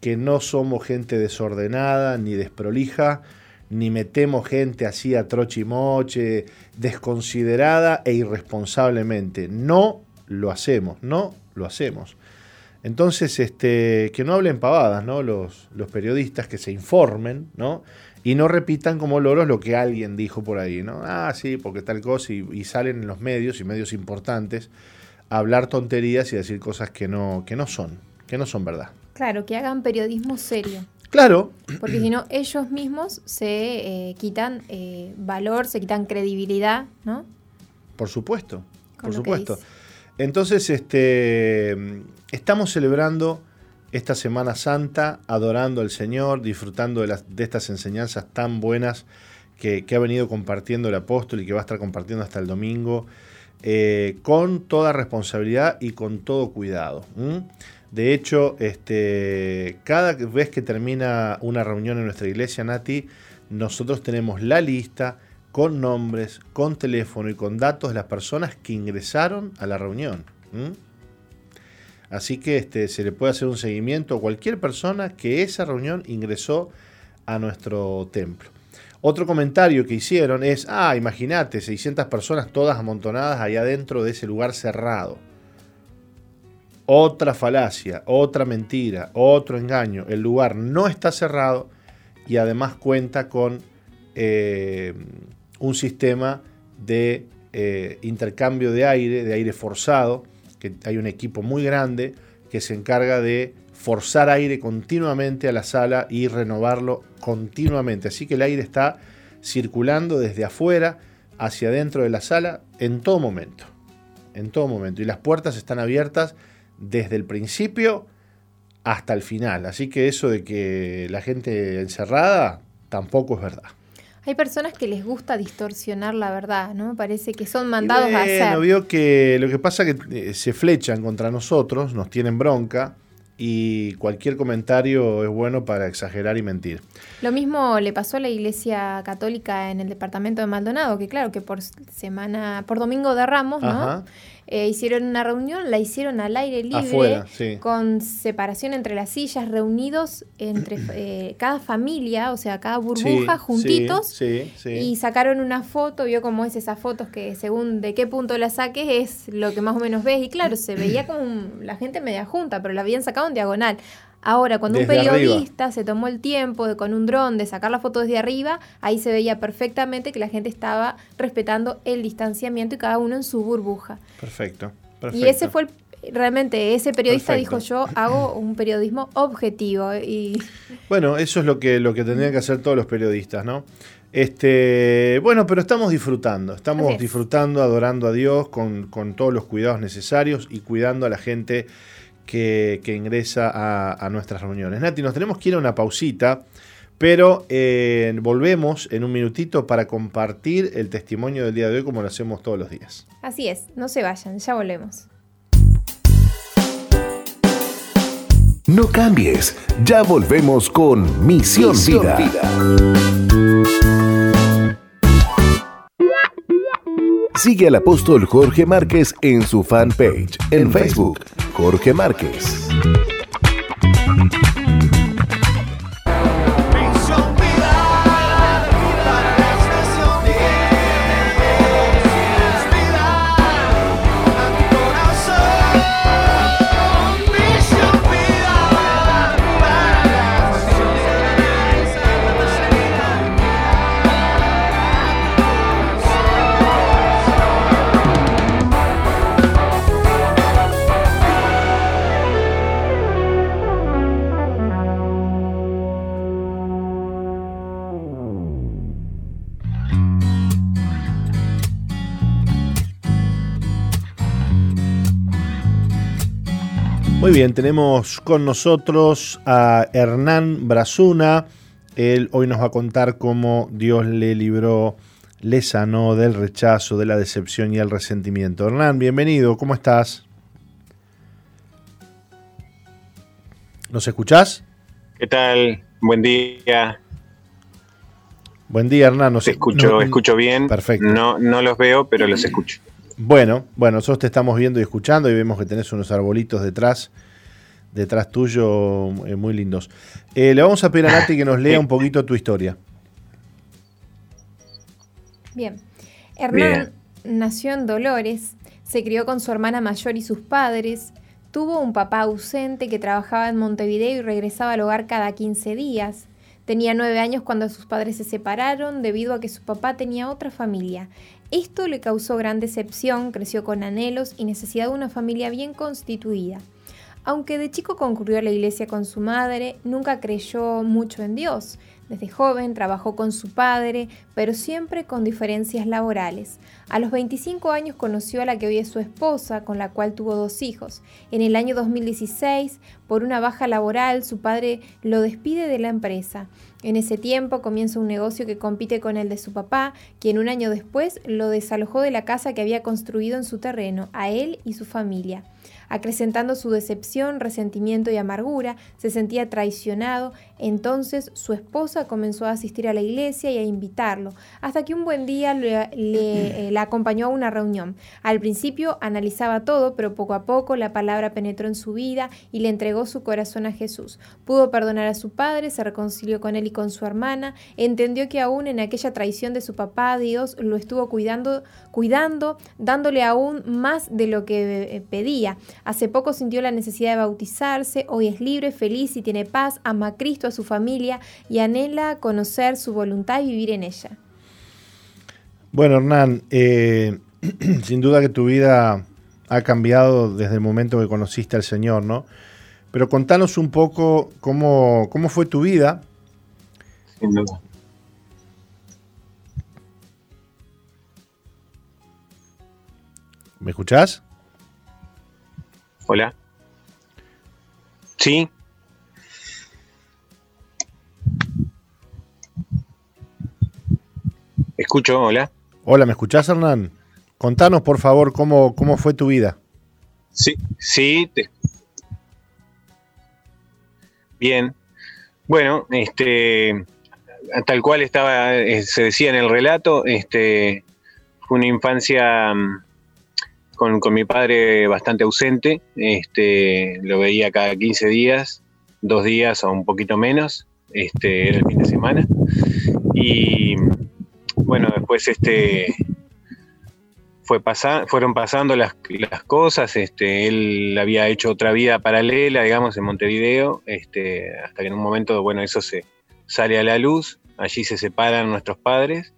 que no somos gente desordenada ni desprolija, ni metemos gente así a trochimoche, desconsiderada e irresponsablemente. No lo hacemos, no lo hacemos. Entonces, este, que no hablen pavadas, ¿no? Los, los periodistas que se informen, ¿no? y no repitan como loros lo que alguien dijo por ahí, ¿no? Ah, sí, porque tal cosa, y, salen en los medios y medios importantes a hablar tonterías y decir cosas que no, que no son, que no son verdad. Claro, que hagan periodismo serio. Claro. Porque si no, ellos mismos se eh, quitan eh, valor, se quitan credibilidad, ¿no? Por supuesto, por supuesto. Entonces, este, estamos celebrando esta Semana Santa adorando al Señor, disfrutando de, estas enseñanzas tan buenas que, ha venido compartiendo el apóstol y que va a estar compartiendo hasta el domingo, eh, con toda responsabilidad y con todo cuidado. De hecho, este, cada vez que termina una reunión en nuestra iglesia, Nati, nosotros tenemos la lista con nombres, con teléfono y con datos de las personas que ingresaron a la reunión. Así que este, se le puede hacer un seguimiento a cualquier persona que esa reunión ingresó a nuestro templo. Otro comentario que hicieron es, ah, imagínate, 600 personas todas amontonadas allá adentro de ese lugar cerrado. Otra falacia, otra mentira, otro engaño. El lugar no está cerrado y además cuenta con eh, un sistema de eh, intercambio de aire, de aire forzado, hay un equipo muy grande que se encarga de forzar aire continuamente a la sala y renovarlo continuamente. Así que el aire está circulando desde afuera hacia adentro de la sala en todo momento. En todo momento. Y las puertas están abiertas desde el principio hasta el final. Así que eso de que la gente encerrada tampoco es verdad. Hay personas que les gusta distorsionar la verdad, ¿no? Parece que son mandados a hacer. vio que lo que pasa es que eh, se flechan contra nosotros, nos tienen bronca y cualquier comentario es bueno para exagerar y mentir. Lo mismo le pasó a la Iglesia Católica en el departamento de Maldonado, que claro que por semana, por domingo de Ramos, ¿no? Eh, hicieron una reunión, la hicieron al aire libre, con separación entre las sillas, reunidos entre eh, cada familia, o sea, cada burbuja, juntitos, y sacaron una foto, vio cómo es esas fotos que según de qué punto la saques es lo que más o menos ves, y claro, se veía como la gente media junta, pero la habían sacado en diagonal. Ahora, cuando un periodista se tomó el tiempo de con un dron de sacar la foto desde arriba, ahí se veía perfectamente que la gente estaba respetando el distanciamiento y cada uno en su burbuja. Perfecto. Y ese fue realmente ese periodista dijo yo hago un periodismo objetivo y bueno eso es lo que lo que tendrían que hacer todos los periodistas no este bueno pero estamos disfrutando estamos disfrutando adorando a Dios con, con todos los cuidados necesarios y cuidando a la gente que, ingresa a, nuestras reuniones. Nati, nos tenemos que ir a una pausita, pero eh, volvemos en un minutito para compartir el testimonio del día de hoy como lo hacemos todos los días. Así es, no se vayan, ya volvemos. No cambies, ya volvemos con Misión, Vida. Sigue al apóstol Jorge Márquez en su fanpage en Facebook Jorge Márquez. Muy bien, tenemos con nosotros a Hernán Brazuna. Él hoy nos va a contar cómo Dios le libró, le sanó del rechazo, de la decepción y el resentimiento. Hernán, bienvenido, ¿cómo estás? ¿Nos escuchás? ¿Qué tal? Buen día. Buen día, Hernán. Nos escucho, escucho bien. Perfecto. No, no los veo, pero los escucho. Bueno, bueno, nosotros te estamos viendo y escuchando y vemos que tenés unos arbolitos detrás, detrás tuyo, eh, muy lindos. Eh, le vamos a pedir a Nati que nos lea un poquito tu historia. Bien. Hernán nació en Dolores, se crió con su hermana mayor y sus padres, tuvo un papá ausente que trabajaba en Montevideo y regresaba al hogar cada 15 días. Tenía nueve años cuando sus padres se separaron debido a que su papá tenía otra familia. Esto le causó gran decepción, creció con anhelos y necesidad de una familia bien constituida. Aunque de chico concurrió a la iglesia con su madre, nunca creyó mucho en Dios. Desde joven trabajó con su padre, pero siempre con diferencias laborales. A los 25 años conoció a la que hoy es su esposa, con la cual tuvo dos hijos. En el año 2016, por una baja laboral, su padre lo despide de la empresa. En ese tiempo comienza un negocio que compite con el de su papá, quien un año después lo desalojó de la casa que había construido en su terreno, a él y su familia. Acrecentando su decepción, resentimiento y amargura, se sentía traicionado, entonces su esposa comenzó a asistir a la iglesia y a invitarlo, hasta que un buen día le, eh, la acompañó a una reunión. Al principio analizaba todo, pero poco a poco la palabra penetró en su vida y le entregó su corazón a Jesús. Pudo perdonar a su padre, se reconcilió con él y con su hermana, entendió que aún en aquella traición de su papá, Dios lo estuvo cuidando, cuidando, dándole aún más de lo que eh, pedía. Hace poco sintió la necesidad de bautizarse, hoy es libre, feliz y tiene paz, ama a Cristo, a su familia y anhela conocer su voluntad y vivir en ella. Bueno, Hernán, eh, sin duda que tu vida ha cambiado desde el momento que conociste al Señor, ¿no? Pero contanos un poco cómo, cómo fue tu vida. Sin duda. ¿Me escuchás? Hola. Sí, escucho, hola. Hola, ¿me escuchás, Hernán? Contanos, por favor, cómo, cómo fue tu vida. Sí, sí. Bien. Bueno, este, tal cual estaba, eh, se decía en el relato, este, fue una infancia mm, con, con, mi padre bastante ausente, este, lo veía cada 15 días, dos días o un poquito menos, este, era el fin de semana. Y después este, fue fueron pasando las, las, cosas, este, él había hecho otra vida paralela, digamos, en Montevideo, este, hasta que en un momento, bueno, eso se sale a la luz, allí se separan nuestros padres,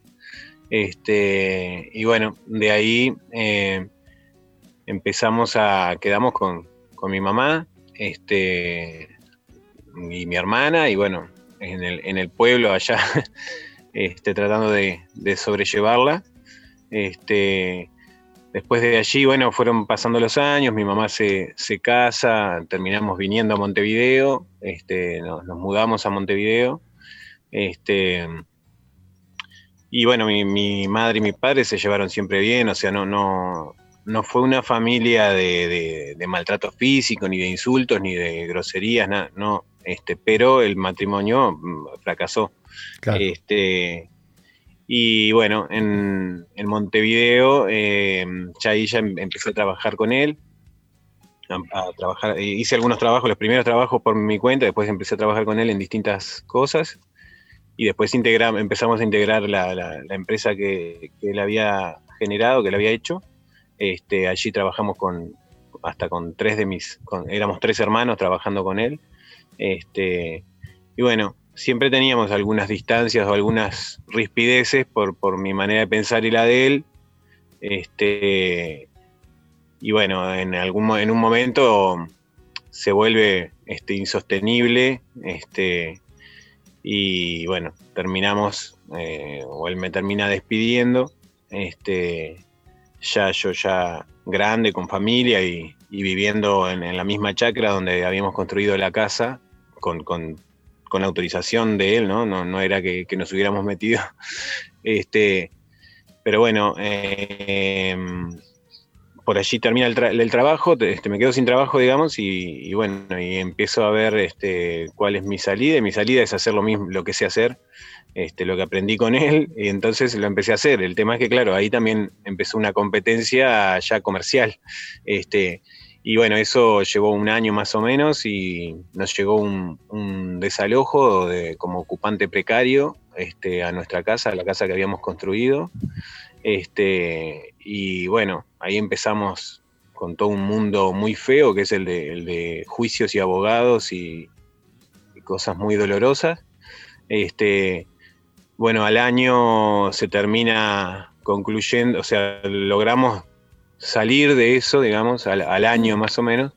este, y bueno, de ahí eh, empezamos a, quedamos con, con, mi mamá, este, y mi hermana, y bueno, en el, en el pueblo allá, este, tratando de, de sobrellevarla, este, Después de allí, bueno, fueron pasando los años, mi mamá se, casa, terminamos viniendo a Montevideo, este, nos, mudamos a Montevideo. Este, y bueno, mi, madre y mi padre se llevaron siempre bien, o sea, no, no, no fue una familia de, maltrato físico, ni de insultos, ni de groserías, no, este, pero el matrimonio mm, Este, y bueno, en, Montevideo, eh, ya em, empecé a trabajar con él. A, trabajar, hice algunos trabajos, los primeros trabajos por mi cuenta, después empecé a trabajar con él en distintas cosas. Y después empezamos a integrar la, empresa que, él había generado, que él había hecho. Este, allí trabajamos con hasta con tres de mis, éramos tres hermanos trabajando con él. Este, y bueno, siempre teníamos algunas distancias o algunas rispideces por, por mi manera de pensar y la de él. Este, y bueno, en, algún, en un momento se vuelve este, insostenible este, y bueno, terminamos, eh, o él me termina despidiendo, este, ya yo ya grande, con familia y, viviendo en, la misma chacra donde habíamos construido la casa, con, con con autorización de él, ¿no? No, era que, nos hubiéramos metido. Este, pero bueno, em, por allí termina el, trabajo, este, me quedo sin trabajo, digamos, y, bueno, y empiezo a ver este, cuál es mi salida. Y mi salida es hacer lo mismo, lo que sé hacer, este, lo que aprendí con él, y entonces lo empecé a hacer. El tema es que, claro, ahí también empezó una competencia ya comercial. Este, y bueno, eso llevó un año más o menos y nos llegó un, desalojo de, como ocupante precario este, a nuestra casa, a la casa que habíamos construido. Este, y bueno, ahí empezamos con todo un mundo muy feo, que es el de, juicios y abogados y, cosas muy dolorosas. Este, bueno, al año se termina concluyendo, o sea, logramos salir de eso, digamos, al, año más o menos,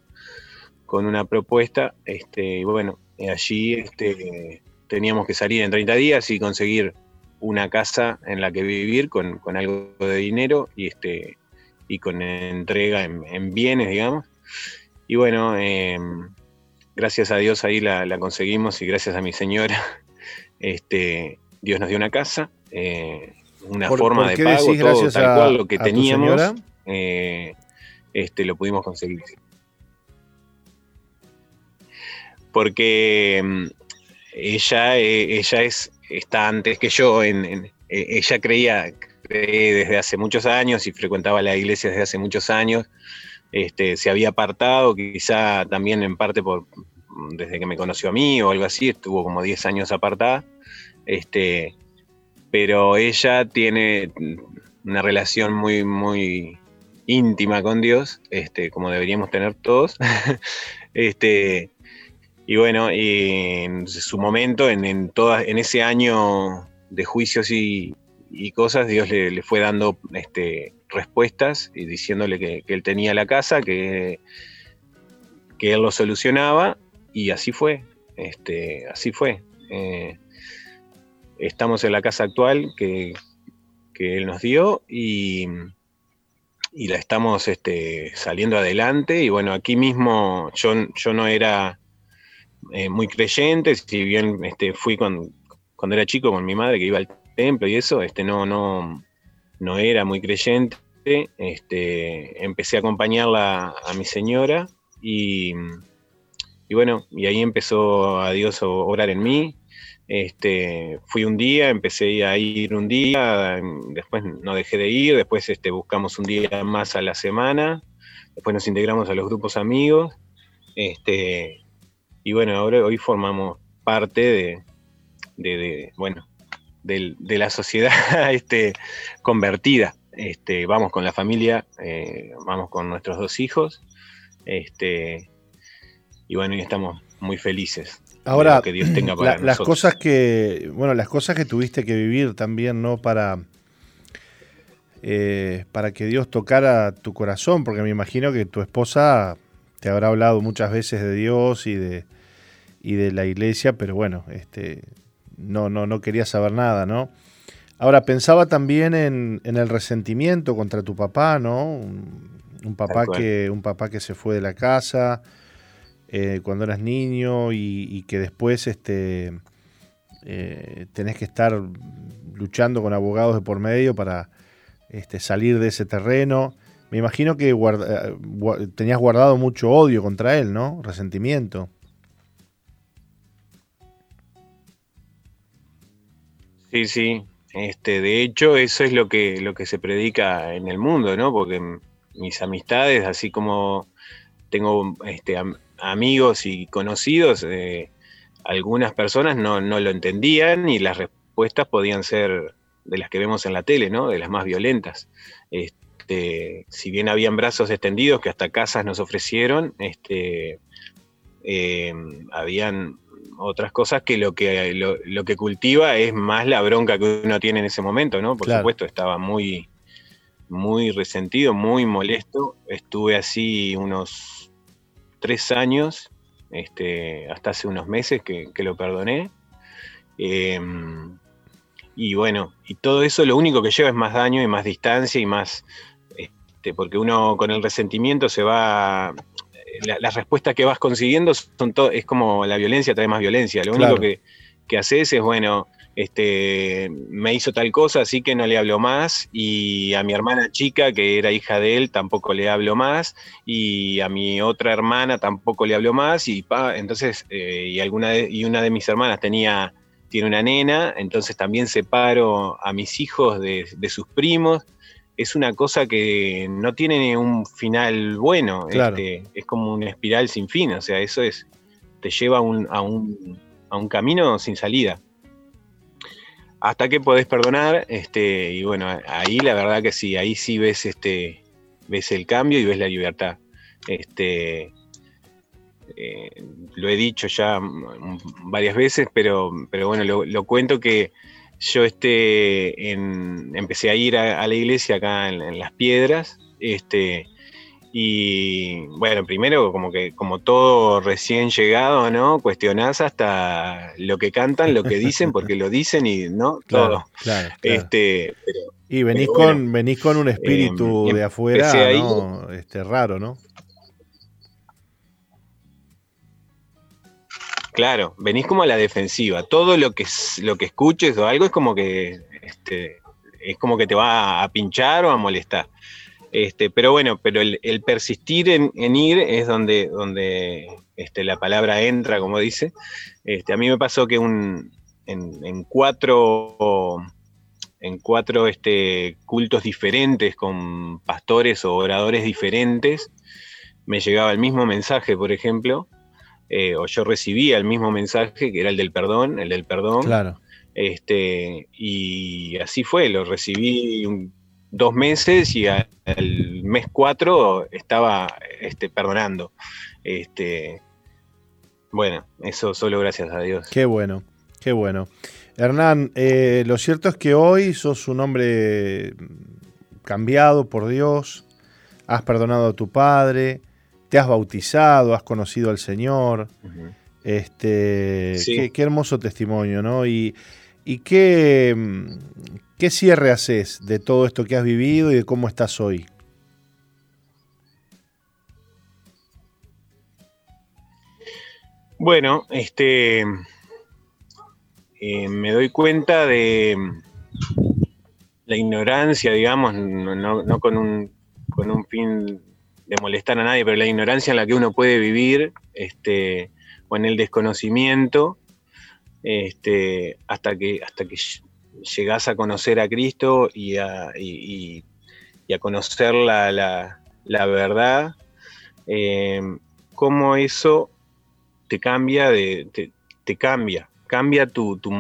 con una propuesta, este, y bueno, allí este, teníamos que salir en 30 días y conseguir una casa en la que vivir con, algo de dinero y, este, y con entrega en, bienes, digamos. Y bueno, em, gracias a Dios ahí la, conseguimos y gracias a mi señora, este, Dios nos dio una casa, eh, una forma de pago, todo tal cual lo que teníamos. Eh, este, lo pudimos conseguir. Porque mm, ella, eh, ella es, está antes que yo, en, eh, ella creía desde hace muchos años y frecuentaba la iglesia desde hace muchos años. Este, se había apartado, quizá también en parte por desde que me conoció a mí o algo así, estuvo como 10 años apartada. Este, pero ella tiene una relación muy, muy, íntima con Dios, este, como deberíamos tener todos. este, y bueno, en su momento, en, en, en ese año de juicios y, cosas, Dios le, fue dando este, respuestas y diciéndole que, él tenía la casa, que, que él lo solucionaba, y así fue. Este, así fue. Eh, estamos en la casa actual que, que él nos dio y y la estamos este, saliendo adelante. Y bueno, aquí mismo yo, yo no era eh, muy creyente, si bien este, fui cuando, cuando era chico con mi madre que iba al templo y eso, este, no, no, no era muy creyente. Este, empecé a acompañarla a mi señora y, y bueno, y ahí empezó a Dios a orar en mí. Este, fui un día, empecé a ir un día, después no dejé de ir, después este, buscamos un día más a la semana, después nos integramos a los grupos amigos, este, y bueno, ahora hoy formamos parte de, bueno, de, la sociedad este, convertida. Este, vamos con la familia, eh, vamos con nuestros dos hijos, este, y bueno, estamos muy felices. Ahora, que Dios tenga para las cosas que, bueno, las cosas que tuviste que vivir también, ¿no? Para, eh, para que Dios tocara tu corazón, porque me imagino que tu esposa te habrá hablado muchas veces de Dios y de, y de la iglesia, pero bueno, este, no, no, no quería saber nada, ¿no? Ahora, pensaba también en, en el resentimiento contra tu papá, ¿no? Un, papá que, un papá que se fue de la casa, eh, cuando eras niño y, que después este, eh, tenés que estar luchando con abogados de por medio para este, salir de ese terreno. Me imagino que eh, tenías guardado mucho odio contra él, ¿no? Resentimiento. Sí, sí. Este, de hecho, eso es lo que, lo que se predica en el mundo, ¿no? Porque mis amistades, así como tengo este, amigos y conocidos, eh, algunas personas no, lo entendían y las respuestas podían ser de las que vemos en la tele, ¿no? De las más violentas. Este, si bien habían brazos extendidos que hasta casas nos ofrecieron, este, eh, habían otras cosas que lo que lo, que cultiva es más la bronca que uno tiene en ese momento, ¿no? Por supuesto, estaba muy, muy resentido, muy molesto. Estuve así unos tres años, este, hasta hace unos meses que, lo perdoné. Em, y bueno, y todo eso lo único que lleva es más daño y más distancia y más, este, porque uno con el resentimiento se va, las respuestas que vas consiguiendo son todo, es como la violencia trae más violencia, lo único que, que haces es, bueno, este, me hizo tal cosa, así que no le hablo más, y a mi hermana chica, que era hija de él, tampoco le hablo más, y a mi otra hermana tampoco le hablo más, y pa, entonces, eh, y, alguna y una de mis hermanas tenía, tiene una nena, entonces también separo a mis hijos de, sus primos, es una cosa que no tiene un final bueno, este, es como una espiral sin fin, o sea, eso es, te lleva a un, a un camino sin salida hasta que podés perdonar, este, y bueno, ahí la verdad que sí, ahí sí ves este, ves el cambio y ves la libertad. Este, eh, lo he dicho ya varias veces, pero, pero bueno, lo, cuento que yo este, empecé a ir a, la iglesia acá en, en, Las Piedras, este, y bueno, primero como que como todo recién llegado, ¿no? Cuestionás hasta lo que cantan, lo que dicen, porque lo dicen y no todo. Claro, Este, y venís con venís con un espíritu em, de afuera, ¿no? Este raro, ¿no? Claro, venís como a la defensiva. Todo lo que lo que escuches o algo es como que este, es como que te va a pinchar o a molestar. Este, pero bueno, pero el, persistir en, ir es donde, donde este, la palabra entra, como dice. Este, a mí me pasó que un, en, cuatro, en cuatro este, cultos diferentes con pastores o oradores diferentes, me llegaba el mismo mensaje, por ejemplo, eh, o yo recibía el mismo mensaje, que era el del perdón, el del perdón. Claro. Este, y así fue, lo recibí un, dos meses y al mes cuatro estaba este, perdonando. Este, bueno, eso solo gracias a Dios. Qué bueno, qué bueno. Hernán, eh, lo cierto es que hoy sos un hombre cambiado por Dios, has perdonado a tu padre, te has bautizado, has conocido al Señor. Este, qué, hermoso testimonio, ¿no? Y, y qué, ¿Qué cierre haces de todo esto que has vivido y de cómo estás hoy? Bueno, este, eh, me doy cuenta de, la ignorancia, digamos, no, con, un, con un fin de molestar a nadie, pero la ignorancia en la que uno puede vivir, este, o en el desconocimiento, este, hasta que, hasta que llegás a conocer a Cristo y a, y, a conocer la, la, verdad, eh, cómo eso te cambia, de, te, cambia, cambia tu, tu,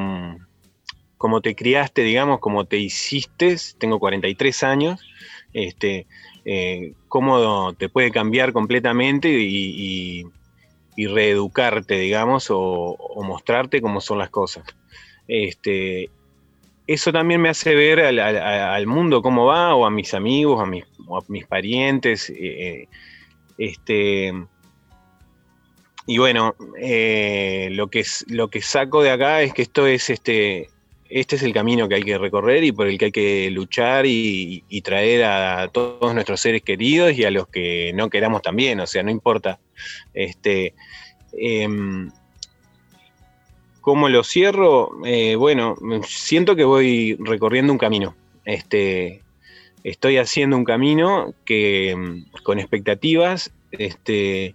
como te criaste, digamos, como te hiciste, tengo 43 años, este, eh, cómo te puede cambiar completamente y, reeducarte, digamos, o, mostrarte cómo son las cosas. Este, eso también me hace ver al, mundo cómo va, o a mis amigos, a mis, a mis parientes. Eh, este, y bueno, eh, lo, que, lo que saco de acá es que esto es este, este es el camino que hay que recorrer y por el que hay que luchar y, traer a todos nuestros seres queridos y a los que no queramos también, o sea, no importa. Este, em, ¿Cómo lo cierro? Eh, bueno, siento que voy recorriendo un camino. Este, estoy haciendo un camino que em, con expectativas, este,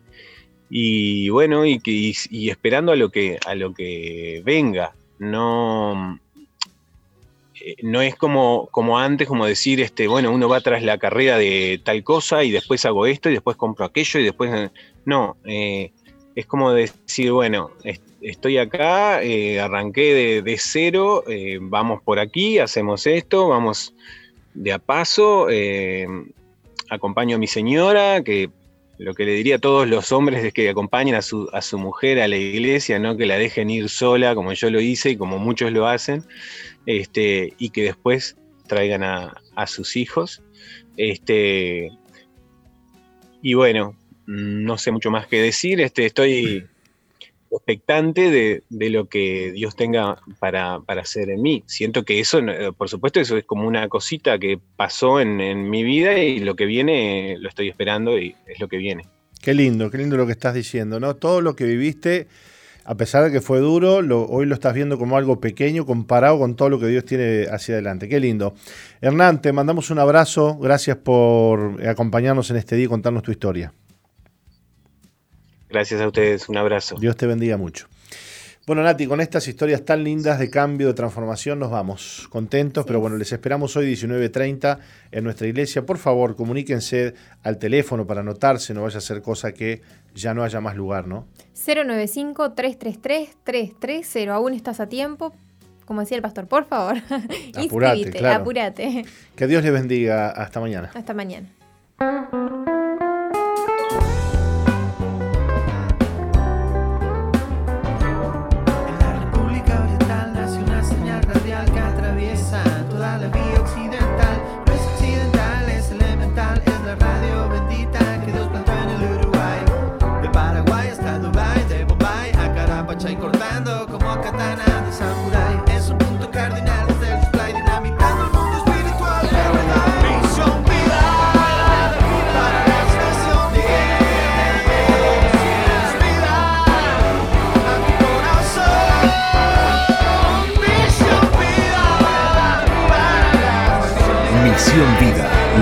y bueno, y, y esperando a lo que a lo que venga. No, eh, no es como, como antes, como decir, este, bueno, uno va tras la carrera de tal cosa y después hago esto y después compro aquello y después... No, eh, es como decir, bueno, estoy acá, arranqué de, cero, vamos por aquí, hacemos esto, vamos de a paso, acompaño a mi señora, que lo que le diría a todos los hombres es que acompañen a su, a su mujer a la iglesia, no que la dejen ir sola como yo lo hice y como muchos lo hacen este, y que después traigan a, sus hijos. Este, y bueno, no sé mucho más que decir, este, estoy expectante de, lo que Dios tenga para, hacer en mí. Siento que eso, por supuesto, eso es como una cosita que pasó en, mi vida y lo que viene lo estoy esperando y es lo que viene. Qué lindo, qué lindo lo que estás diciendo, ¿no? Todo lo que viviste a pesar de que fue duro, hoy lo estás viendo como algo pequeño comparado con todo lo que Dios tiene hacia adelante. Qué lindo. Hernán, te mandamos un abrazo. Gracias por acompañarnos en este día y contarnos tu historia. Gracias a ustedes. Un abrazo. Dios te bendiga mucho. Bueno, Nati, con estas historias tan lindas de cambio, de transformación, nos vamos contentos, pero bueno, les esperamos hoy 19.30 en nuestra iglesia. Por favor, comuníquense al teléfono para anotarse, no vaya a ser cosa que ya no haya más lugar, ¿no? 095-333-330, aún estás a tiempo. Como decía el pastor, por favor, apurate, claro. apurate. Que Dios les bendiga. Hasta mañana. Hasta mañana.